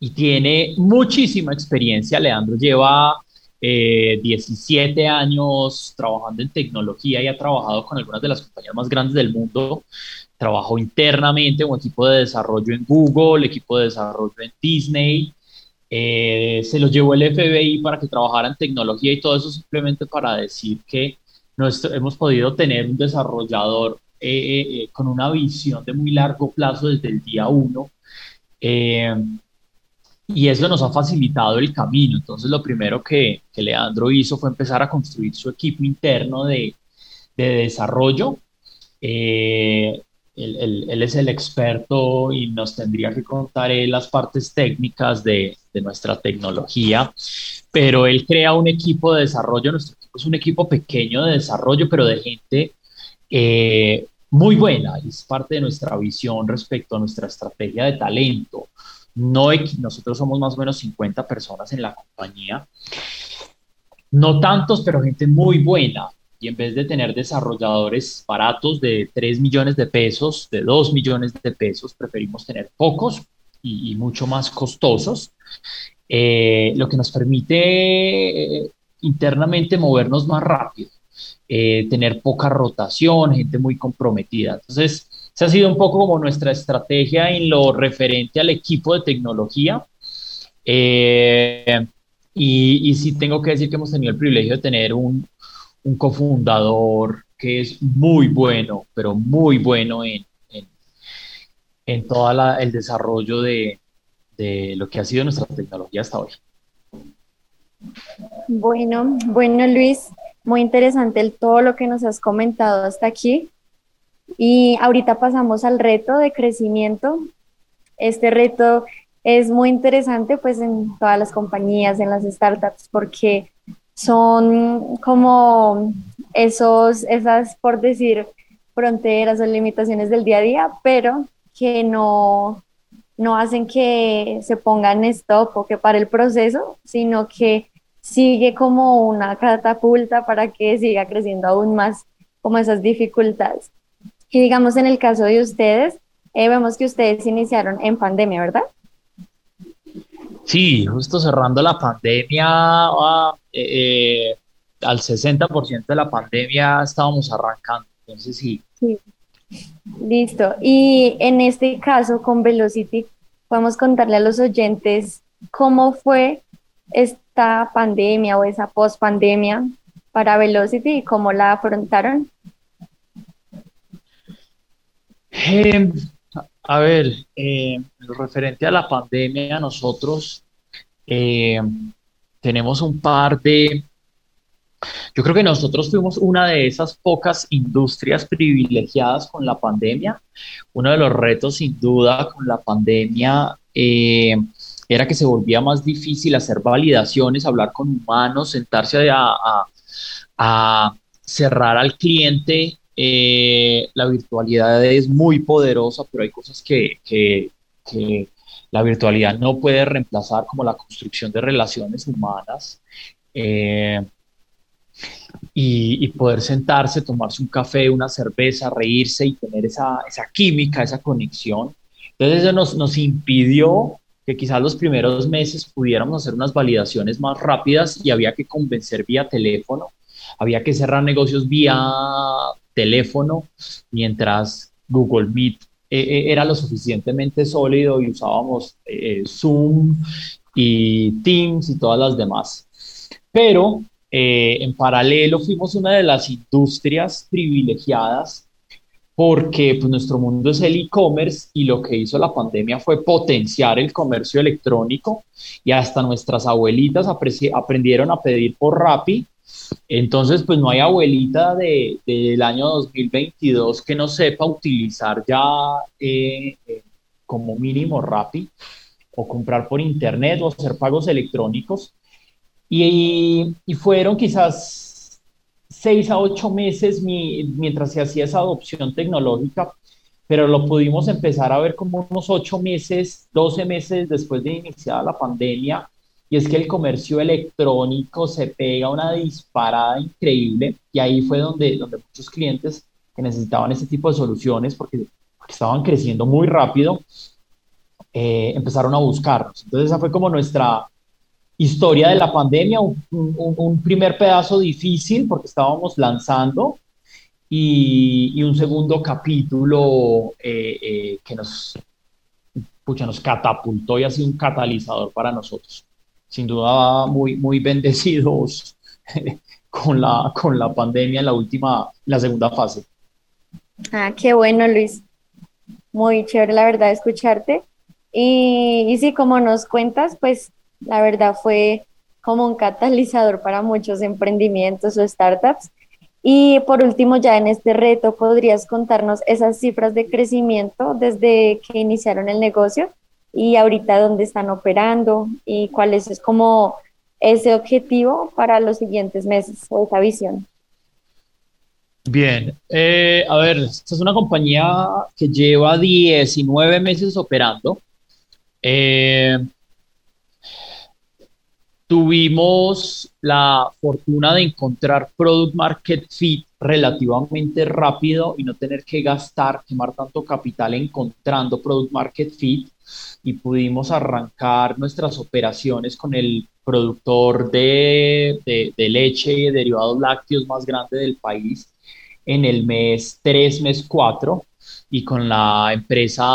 y tiene muchísima experiencia. Leandro lleva 17 eh, años trabajando en tecnología y ha trabajado con algunas de las compañías más grandes del mundo. Trabajó internamente un equipo de desarrollo en Google, equipo de desarrollo en Disney. Eh, se lo llevó el FBI para que trabajara en tecnología y todo eso simplemente para decir que nuestro, hemos podido tener un desarrollador eh, con una visión de muy largo plazo desde el día uno y eso nos ha facilitado el camino. Entonces, lo primero que, que Leandro hizo fue empezar a construir su equipo interno de, de desarrollo. Eh, él, es el experto y nos tendría que contar las partes técnicas de, de, nuestra tecnología, pero él crea un equipo de desarrollo. Nuestro equipo es un equipo pequeño de desarrollo, pero de gente eh, muy buena. Es parte de nuestra visión respecto a nuestra estrategia de talento no, nosotros somos más o menos 50 personas en la compañía. No tantos, pero gente muy buena. Y en vez de tener desarrolladores baratos de 3 millones de pesos, de 2 millones de pesos, preferimos tener pocos y, mucho más costosos, eh, lo que nos permite eh, internamente movernos más rápido, eh, tener poca rotación, gente muy comprometida. Entonces, esa ha sido un poco como nuestra estrategia en lo referente al equipo de tecnología. Eh, y, sí tengo que decir que hemos tenido el privilegio de tener un, un cofundador que es muy bueno, pero muy bueno en, en, todo el desarrollo de, de lo que ha sido nuestra tecnología hasta hoy. Bueno, bueno Luis, muy interesante todo lo que nos has comentado hasta aquí. Y ahorita pasamos al reto de crecimiento. Este reto es muy interesante pues en todas las compañías, en las startups, porque son como esos, esas, por decir, fronteras o limitaciones del día a día, pero que no, no hacen que se pongan stop o que pare el proceso, sino que sigue como una catapulta para que siga creciendo aún más como esas dificultades. Y digamos, en el caso de ustedes, eh, vemos que ustedes iniciaron en pandemia, ¿verdad? Sí, justo cerrando la pandemia, ah, eh, eh, al 60% de la pandemia estábamos arrancando, entonces sí. sí. Listo. Y en este caso, con Velocity, podemos contarle a los oyentes cómo fue esta pandemia o esa post pandemia para Velocity y cómo la afrontaron. Eh, a ver, eh, referente a la pandemia, nosotros eh, tenemos un par de... Yo creo que nosotros fuimos una de esas pocas industrias privilegiadas con la pandemia. Uno de los retos, sin duda, con la pandemia era que se volvía más difícil hacer validaciones, hablar con humanos, sentarse a cerrar al cliente eh, la virtualidad es muy poderosa, pero hay cosas que, la virtualidad no puede reemplazar, como la construcción de relaciones humanas. Eh, y, poder sentarse, tomarse un café, una cerveza, reírse y tener esa, esa química, esa conexión. Entonces eso nos, nos impidió que quizás los primeros meses pudiéramos hacer unas validaciones más rápidas y había que convencer vía teléfono había que cerrar negocios vía teléfono, mientras Google Meet eh, eh, era lo suficientemente sólido y usábamos eh, Zoom y Teams y todas las demás. Pero en paralelo fuimos una de las industrias privilegiadas porque pues, nuestro mundo es el e-commerce y lo que hizo la pandemia fue potenciar el comercio electrónico y hasta nuestras abuelitas aprendieron a pedir por Rappi entonces, pues no hay abuelita del de, año 2022 que no sepa utilizar ya eh, eh, como mínimo Rappi o comprar por internet o hacer pagos electrónicos. Y, y fueron quizás seis a ocho meses mientras se hacía esa adopción tecnológica, pero lo pudimos empezar a ver como unos ocho meses, doce meses después de iniciada la pandemia y es que el comercio electrónico se pega una disparada increíble y ahí fue donde, donde muchos clientes que necesitaban este tipo de soluciones porque, estaban creciendo muy rápido, eh, empezaron a buscarnos. Entonces esa fue como nuestra historia de la pandemia, un, primer pedazo difícil porque estábamos lanzando y, y un segundo capítulo eh, eh, que nos, pucha, nos catapultó y ha sido un catalizador para nosotros sin duda muy, muy bendecidos con la, con la pandemia en la última, la segunda fase. Ah, qué bueno, Luis. Muy chévere, la verdad, escucharte. Y, y sí, como nos cuentas, pues la verdad fue como un catalizador para muchos emprendimientos o startups. Y por último, ya en este reto, ¿podrías contarnos esas cifras de crecimiento desde que iniciaron el negocio y ahorita dónde están operando y cuál es, como ese objetivo para los siguientes meses o esa visión. Bien, eh, a ver, esta es una compañía que lleva 19 meses operando. Eh, tuvimos la fortuna de encontrar Product Market Fit relativamente rápido y no tener que gastar, quemar tanto capital encontrando Product Market Fit y pudimos arrancar nuestras operaciones con el productor de, de, leche y derivados lácteos más grande del país en el mes 3, mes 4 y con la empresa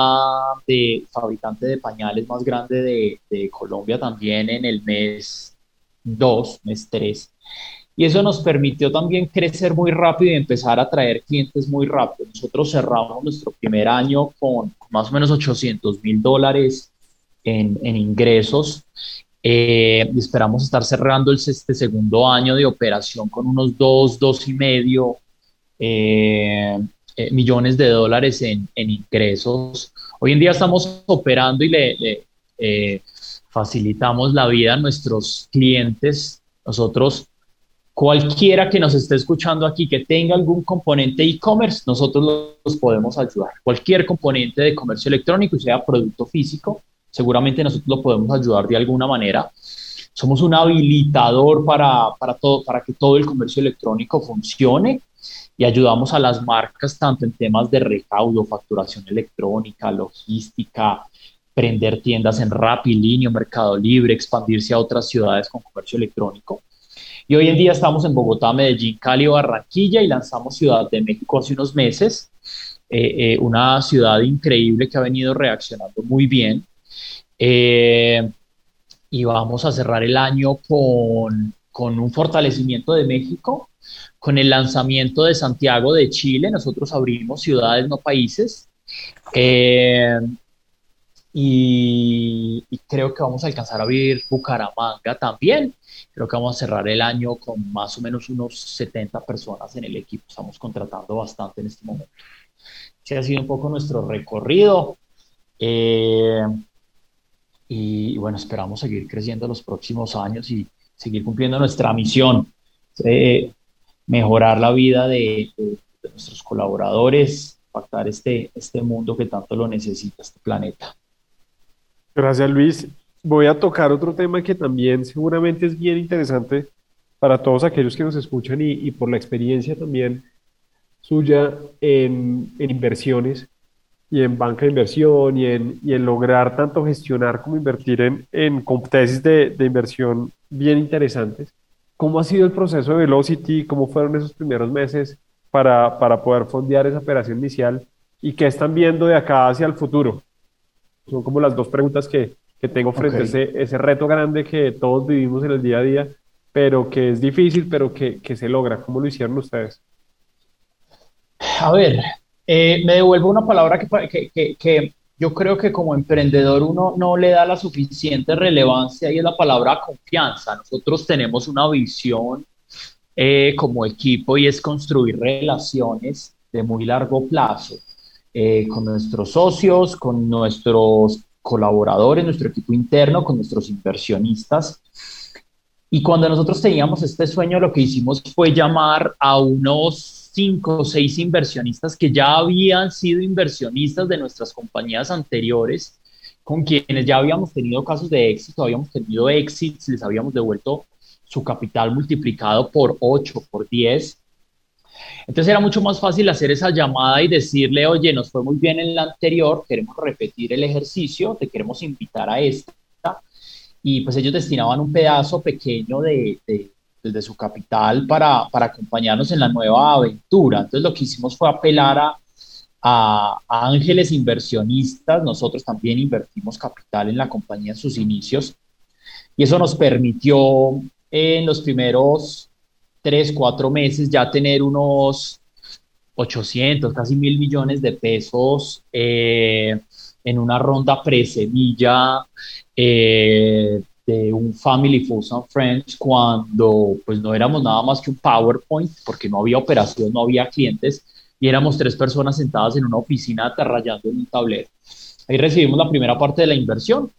de fabricante de pañales más grande de, de Colombia también en el mes 2, mes 3. Y eso nos permitió también crecer muy rápido y empezar a traer clientes muy rápido. Nosotros cerramos nuestro primer año con más o menos 800 mil dólares en, en, ingresos. Eh, esperamos estar cerrando el, este segundo año de operación con unos 2, 2 y medio eh, eh, millones de dólares en, en, ingresos. Hoy en día estamos operando y le, le facilitamos la vida a nuestros clientes. Nosotros Cualquiera que nos esté escuchando aquí que tenga algún componente e-commerce, nosotros los podemos ayudar. Cualquier componente de comercio electrónico, sea producto físico, seguramente nosotros lo podemos ayudar de alguna manera. Somos un habilitador para, para, todo, para que todo el comercio electrónico funcione y ayudamos a las marcas tanto en temas de recaudo, facturación electrónica, logística, prender tiendas en Rappi, Mercado Libre, expandirse a otras ciudades con comercio electrónico. Y hoy en día estamos en Bogotá, Medellín, Cali, Barranquilla y lanzamos Ciudad de México hace unos meses. Eh, eh, una ciudad increíble que ha venido reaccionando muy bien. Eh, y vamos a cerrar el año con, con, un fortalecimiento de México, con el lanzamiento de Santiago de Chile. Nosotros abrimos ciudades, no países. Y, y, creo que vamos a alcanzar a abrir Bucaramanga también. Creo que vamos a cerrar el año con más o menos unos 70 personas en el equipo. Estamos contratando bastante en este momento. Ese ha sido un poco nuestro recorrido. Eh, y bueno, esperamos seguir creciendo los próximos años y seguir cumpliendo nuestra misión, de mejorar la vida de, de, nuestros colaboradores, impactar este, este mundo que tanto lo necesita, este planeta. Gracias, Luis voy a tocar otro tema que también seguramente es bien interesante para todos aquellos que nos escuchan y, por la experiencia también suya en, inversiones y en banca de inversión y en, en lograr tanto gestionar como invertir en, en competencias de, de, inversión bien interesantes. ¿Cómo ha sido el proceso de Velocity? ¿Cómo fueron esos primeros meses para, para poder fondear esa operación inicial? ¿Y qué están viendo de acá hacia el futuro? Son como las dos preguntas que, que tengo frente a ese, ese, reto grande que todos vivimos en el día a día, pero que es difícil, pero que, que se logra. ¿Cómo lo hicieron ustedes? A ver, eh, me devuelvo una palabra que, que, que, yo creo que como emprendedor uno no le da la suficiente relevancia y es la palabra confianza. Nosotros tenemos una visión eh, como equipo y es construir relaciones de muy largo plazo eh, con nuestros socios, con nuestros colaboradores, nuestro equipo interno, con nuestros inversionistas. Y cuando nosotros teníamos este sueño, lo que hicimos fue llamar a unos cinco o seis inversionistas que ya habían sido inversionistas de nuestras compañías anteriores, con quienes ya habíamos tenido casos de éxito, habíamos tenido exits, les habíamos devuelto su capital multiplicado por 8, por 10. Entonces era mucho más fácil hacer esa llamada y decirle, oye, nos fue muy bien en la anterior, queremos repetir el ejercicio, te queremos invitar a esta. Y pues ellos destinaban un pedazo pequeño de, de, su capital para, para, acompañarnos en la nueva aventura. Entonces lo que hicimos fue apelar a, a, ángeles inversionistas, nosotros también invertimos capital en la compañía en sus inicios y eso nos permitió en los primeros tres, cuatro meses ya tener unos 800, casi mil millones de pesos eh, en una ronda pre-semilla eh, de un Family Foods and Friends cuando pues no éramos nada más que un PowerPoint porque no había operación, no había clientes y éramos tres personas sentadas en una oficina atarrayando en un tablero. Ahí recibimos la primera parte de la inversión.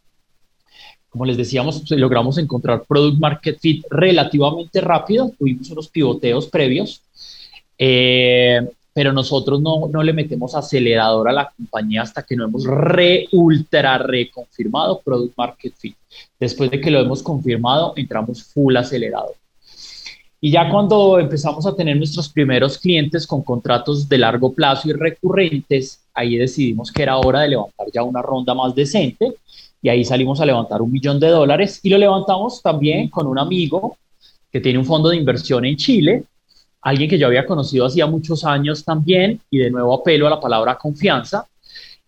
Como les decíamos, logramos encontrar product market fit relativamente rápido, tuvimos unos pivoteos previos, eh, pero nosotros no, no, le metemos acelerador a la compañía hasta que no hemos re, ultra, reconfirmado product market fit. Después de que lo hemos confirmado, entramos full acelerador. Y ya cuando empezamos a tener nuestros primeros clientes con contratos de largo plazo y recurrentes, ahí decidimos que era hora de levantar ya una ronda más decente y ahí salimos a levantar un millón de dólares y lo levantamos también con un amigo que tiene un fondo de inversión en Chile, alguien que yo había conocido hacía muchos años también y de nuevo apelo a la palabra confianza.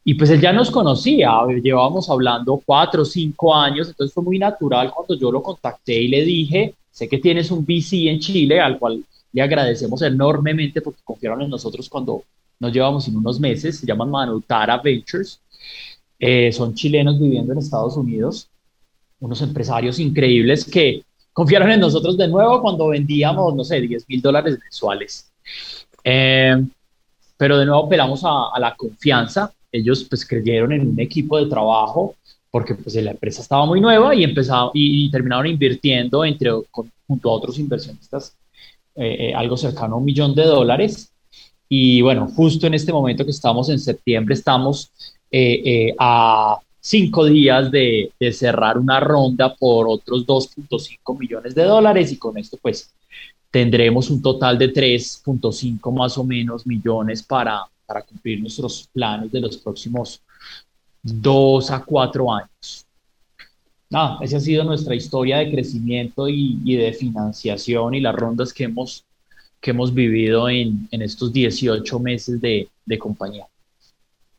Y pues él ya nos conocía, llevábamos hablando cuatro o cinco años, entonces fue muy natural cuando yo lo contacté y le dije, sé que tienes un VC en Chile, al cual le agradecemos enormemente porque confiaron en nosotros cuando nos llevamos en unos meses, se llaman Manutara Ventures, eh, son chilenos viviendo en Estados Unidos, unos empresarios increíbles que confiaron en nosotros de nuevo cuando vendíamos, no sé, 10 mil dólares mensuales. Eh, pero de nuevo apelamos a, a la confianza ellos pues creyeron en un equipo de trabajo porque pues la empresa estaba muy nueva y empezaron y, terminaron invirtiendo entre junto a otros inversionistas eh, eh, algo cercano a un millón de dólares y bueno justo en este momento que estamos en septiembre estamos eh, a cinco días de, de, cerrar una ronda por otros 2.5 millones de dólares y con esto pues tendremos un total de 3.5 más o menos millones para para cumplir nuestros planes de los próximos dos a cuatro años. Nada, esa ha sido nuestra historia de crecimiento y, y de financiación y las rondas que hemos, que hemos vivido en, en estos 18 meses de, de, compañía.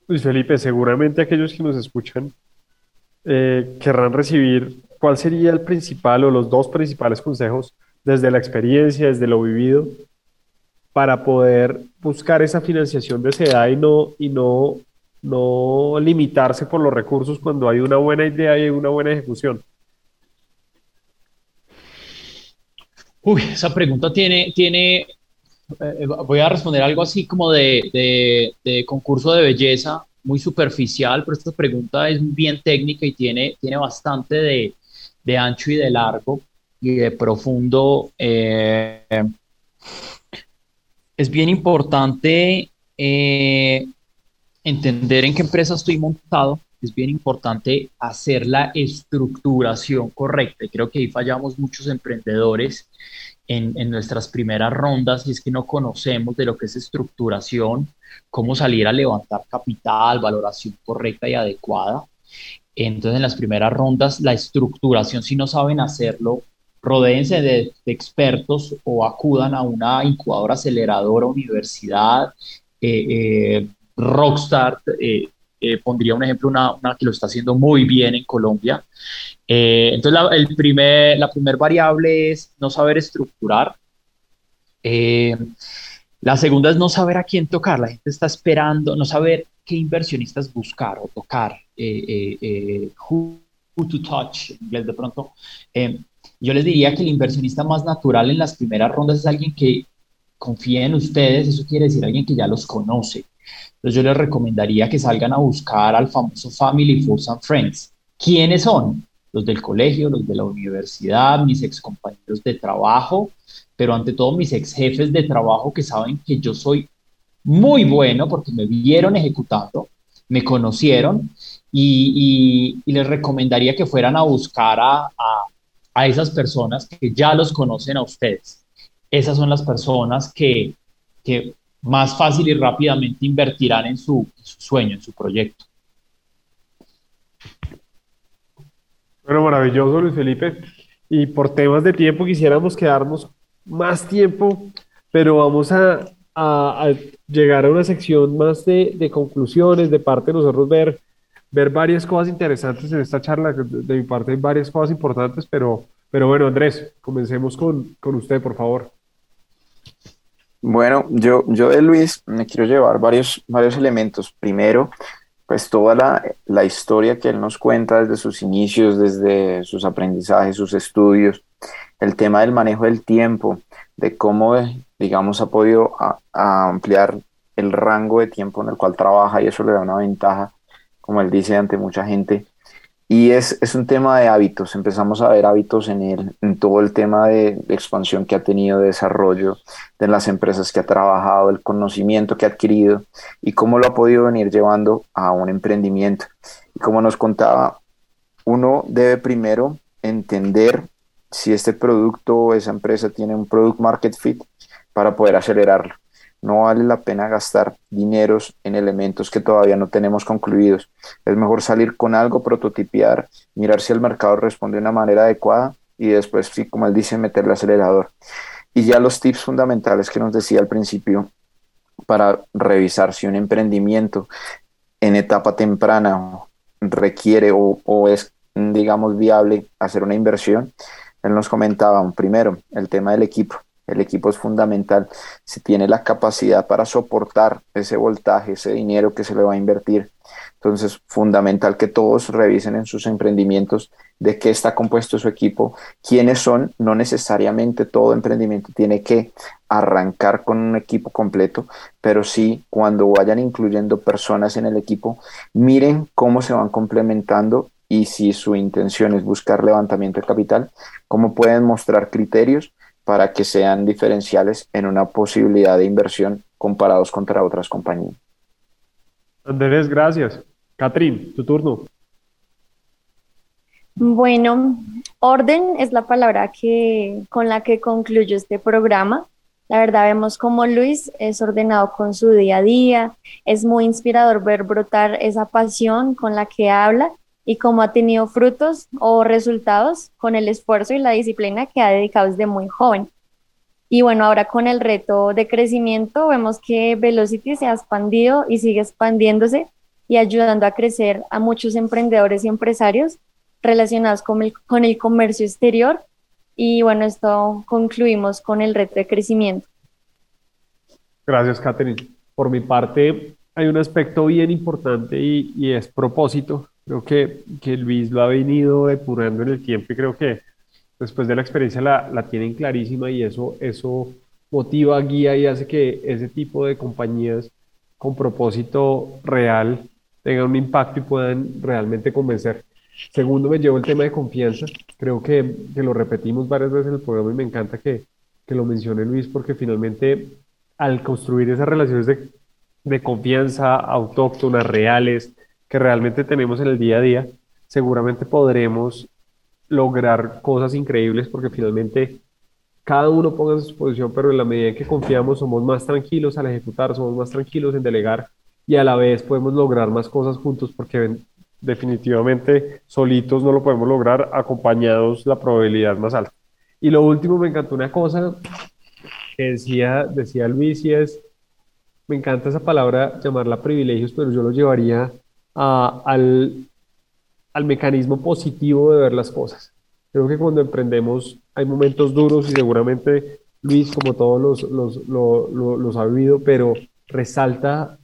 Luis Felipe, seguramente aquellos que nos escuchan eh, querrán recibir cuál sería el principal o los dos principales consejos desde la experiencia, desde lo vivido, para poder buscar esa financiación deseada y no, y no, no limitarse por los recursos cuando hay una buena idea y una buena ejecución? Uy, esa pregunta tiene, tiene eh, voy a responder algo así como de, de, concurso de belleza, muy superficial, pero esta pregunta es bien técnica y tiene, tiene bastante de, de ancho y de largo y de profundo. Eh, es bien importante eh, entender en qué empresa estoy montado, es bien importante hacer la estructuración correcta. Y creo que ahí fallamos muchos emprendedores en, en, nuestras primeras rondas y es que no conocemos de lo que es estructuración, cómo salir a levantar capital, valoración correcta y adecuada. Entonces, en las primeras rondas, la estructuración, si no saben hacerlo, rodéense de, expertos o acudan a una incubadora aceleradora, universidad, eh, eh, Rockstar, eh, pondría un ejemplo, una, que lo está haciendo muy bien en Colombia. entonces, la, el primer, la primera variable es no saber estructurar. la segunda es no saber a quién tocar. La gente está esperando, no saber qué inversionistas buscar o tocar. who, to touch, en inglés de pronto. Yo les diría que el inversionista más natural en las primeras rondas es alguien que confía en ustedes, eso quiere decir alguien que ya los conoce. Entonces yo les recomendaría que salgan a buscar al famoso Family, Foods and Friends. ¿Quiénes son? Los del colegio, los de la universidad, mis ex compañeros de trabajo, pero ante todo mis ex jefes de trabajo que saben que yo soy muy bueno porque me vieron ejecutando, me conocieron y, les recomendaría que fueran a buscar a a esas personas que ya los conocen a ustedes. Esas son las personas que, que más fácil y rápidamente invertirán en su, sueño, en su proyecto. Bueno, maravilloso, Luis Felipe. Y por temas de tiempo quisiéramos quedarnos más tiempo, pero vamos a, llegar a una sección más de, conclusiones, de parte de nosotros ver ver varias cosas interesantes en esta charla. De, mi parte hay varias cosas importantes, pero, pero bueno, Andrés, comencemos con, con usted, por favor. Bueno, yo, yo de Luis me quiero llevar varios, varios elementos. Primero, pues toda la, la, historia que él nos cuenta desde sus inicios, desde sus aprendizajes, sus estudios, el tema del manejo del tiempo, de cómo, digamos, ha podido ampliar el rango de tiempo en el cual trabaja y eso le da una ventaja como él dice, ante mucha gente. Y es, es, un tema de hábitos, empezamos a ver hábitos en él, en todo el tema de, expansión que ha tenido, de desarrollo, de las empresas que ha trabajado, el conocimiento que ha adquirido y cómo lo ha podido venir llevando a un emprendimiento. Y como nos contaba, uno debe primero entender si este producto o esa empresa tiene un product market fit para poder acelerarlo. No vale la pena gastar dineros en elementos que todavía no tenemos concluidos. Es mejor salir con algo, prototipiar, mirar si el mercado responde de una manera adecuada y después, sí, como él dice, meterle acelerador. Y ya los tips fundamentales que nos decía al principio para revisar si un emprendimiento en etapa temprana requiere o, o es, digamos, viable hacer una inversión. Él nos comentaba, primero, el tema del equipo el equipo es fundamental. Si tiene la capacidad para soportar ese voltaje, ese dinero que se le va a invertir. Entonces, fundamental que todos revisen en sus emprendimientos de qué está compuesto su equipo, quiénes son. No necesariamente todo emprendimiento tiene que arrancar con un equipo completo, pero sí cuando vayan incluyendo personas en el equipo, miren cómo se van complementando y si su intención es buscar levantamiento de capital, cómo pueden mostrar criterios para que sean diferenciales en una posibilidad de inversión comparados contra otras compañías. Andrés, gracias. Catrín, tu turno. Bueno, orden es la palabra que, con la que concluyo este programa. La verdad vemos cómo Luis es ordenado con su día a día, es muy inspirador ver brotar esa pasión con la que habla y cómo ha tenido frutos o resultados con el esfuerzo y la disciplina que ha dedicado desde muy joven. Y bueno, ahora con el reto de crecimiento vemos que Velocity se ha expandido y sigue expandiéndose y ayudando a crecer a muchos emprendedores y empresarios relacionados con el, con el comercio exterior. Y bueno, esto concluimos con el reto de crecimiento. Gracias, Catherine. Por mi parte, hay un aspecto bien importante y, y es propósito Creo que, que Luis lo ha venido depurando en el tiempo y creo que después de la experiencia la, la tienen clarísima y eso, eso motiva, guía y hace que ese tipo de compañías con propósito real tengan un impacto y puedan realmente convencer. Segundo, me llevo el tema de confianza. Creo que, que lo repetimos varias veces en el programa y me encanta que, que lo mencione Luis porque finalmente al construir esas relaciones de, de confianza autóctonas, reales, que realmente tenemos en el día a día, seguramente podremos lograr cosas increíbles porque finalmente cada uno ponga su posición, pero en la medida en que confiamos somos más tranquilos al ejecutar, somos más tranquilos en delegar y a la vez podemos lograr más cosas juntos porque definitivamente solitos no lo podemos lograr, acompañados la probabilidad más alta. Y lo último, me encantó una cosa que decía, decía Luis y es, me encanta esa palabra, llamarla privilegios, pero yo lo llevaría al, al mecanismo positivo de ver las cosas. Creo que cuando emprendemos hay momentos duros y seguramente Luis, como todos los, los, los, ha vivido, pero resalta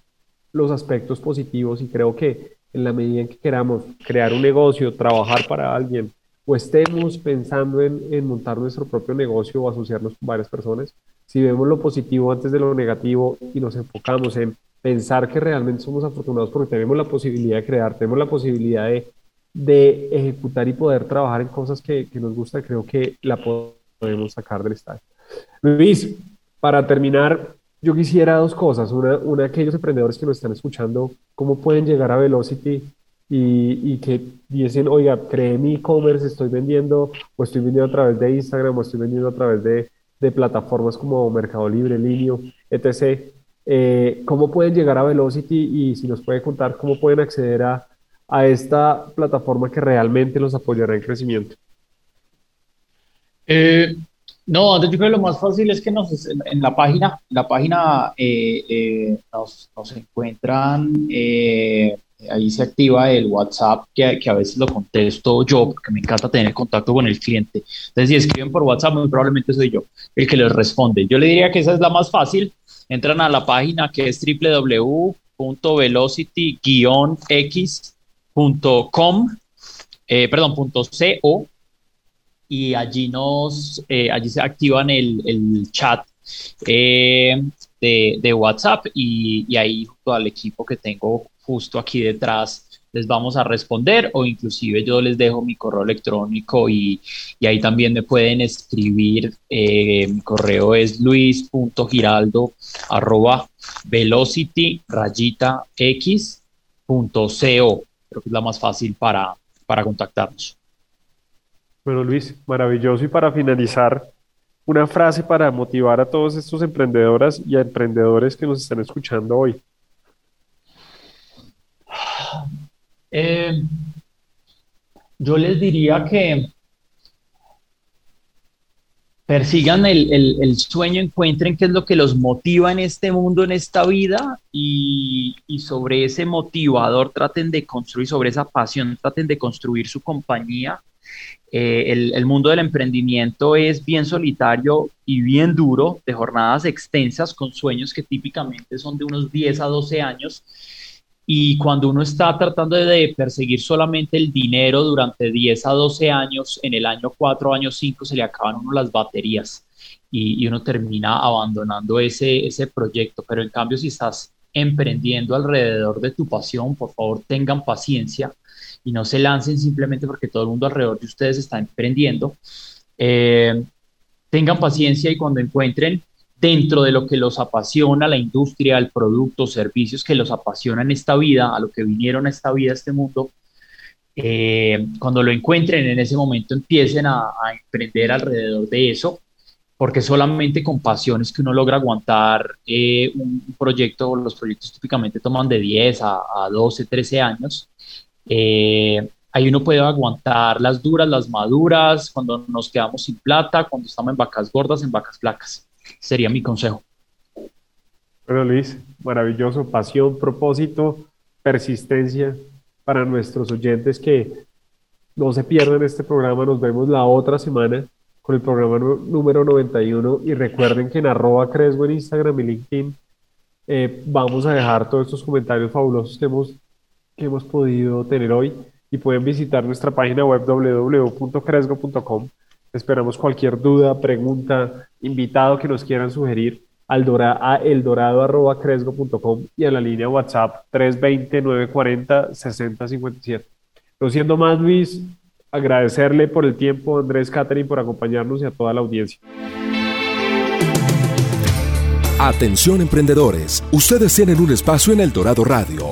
los aspectos positivos y creo que en la medida en que queramos crear un negocio, trabajar para alguien o estemos pensando en, en montar nuestro propio negocio o asociarnos con varias personas, si vemos lo positivo antes de lo negativo y nos enfocamos en pensar que realmente somos afortunados porque tenemos la posibilidad de crear, tenemos la posibilidad de, de ejecutar y poder trabajar en cosas que, que nos gusta, creo que la podemos sacar del estadio. Luis, para terminar, yo quisiera dos cosas. Una, una, aquellos emprendedores que nos están escuchando, ¿cómo pueden llegar a Velocity y, y que dicen, oiga, creé mi e-commerce, estoy vendiendo, o estoy vendiendo a través de Instagram, o estoy vendiendo a través de, de plataformas como Mercado Libre, Linio, etc. Eh, ¿Cómo pueden llegar a Velocity y si nos puede contar cómo pueden acceder a, esta plataforma que realmente los apoyará en crecimiento? Eh, no, yo creo que lo más fácil es que nos, en, la página, la página eh, nos, encuentran, ahí se activa el WhatsApp, que, que, a veces lo contesto yo, porque me encanta tener contacto con el cliente. Entonces, si escriben por WhatsApp, muy probablemente soy yo el que les responde. Yo le diría que esa es la más fácil. Entran a la página que es www.velocity-x.com, perdón, .co y allí nos, eh, allí se activan el, el chat eh, de, de, WhatsApp y, y, ahí junto al equipo que tengo justo aquí detrás les vamos a responder o inclusive yo les dejo mi correo electrónico y, y ahí también me pueden escribir. Eh, mi correo es luis.giraldo arroba velocity rayita co. Creo que es la más fácil para, para contactarnos. Bueno, Luis, maravilloso. Y para finalizar, una frase para motivar a todos estos emprendedoras y a emprendedores que nos están escuchando hoy. Eh, yo les diría que persigan el, sueño, encuentren qué es lo que los motiva en este mundo, en esta vida, y, y, sobre ese motivador traten de construir, sobre esa pasión traten de construir su compañía eh, el, mundo del emprendimiento es bien solitario y bien duro, de jornadas extensas con sueños que típicamente son de unos 10 a 12 años. Y cuando uno está tratando de perseguir solamente el dinero durante 10 a 12 años, en el año 4, año 5 se le acaban uno las baterías y, y uno termina abandonando ese, ese proyecto. Pero en cambio, si estás emprendiendo alrededor de tu pasión, por favor tengan paciencia y no se lancen simplemente porque todo el mundo alrededor de ustedes está emprendiendo. Eh, tengan paciencia y cuando encuentren dentro de lo que los apasiona, la industria, el producto, servicios que los apasionan esta vida, a lo que vinieron a esta vida, a este mundo, eh, cuando lo encuentren en ese momento empiecen a, emprender alrededor de eso, porque solamente con pasión es que uno logra aguantar eh, un proyecto, los proyectos típicamente toman de 10 a, a 12, 13 años, eh, ahí uno puede aguantar las duras, las maduras, cuando nos quedamos sin plata, cuando estamos en vacas gordas, en vacas flacas. Sería mi consejo. Bueno, Luis, maravilloso. Pasión, propósito, persistencia para nuestros oyentes que no se pierdan este programa. Nos vemos la otra semana con el programa número 91 y recuerden que en arroba Cresgo en Instagram y LinkedIn eh, vamos a dejar todos estos comentarios fabulosos que hemos que hemos podido tener hoy y pueden visitar nuestra página web www.cresgo.com. Esperamos cualquier duda, pregunta, invitado que nos quieran sugerir al a eldorado.cresgo.com y a la línea WhatsApp 320-940-6057. No siendo más, Luis, agradecerle por el tiempo, Andrés Catherine, por acompañarnos y a toda la audiencia. Atención emprendedores, ustedes tienen un espacio en El Dorado Radio.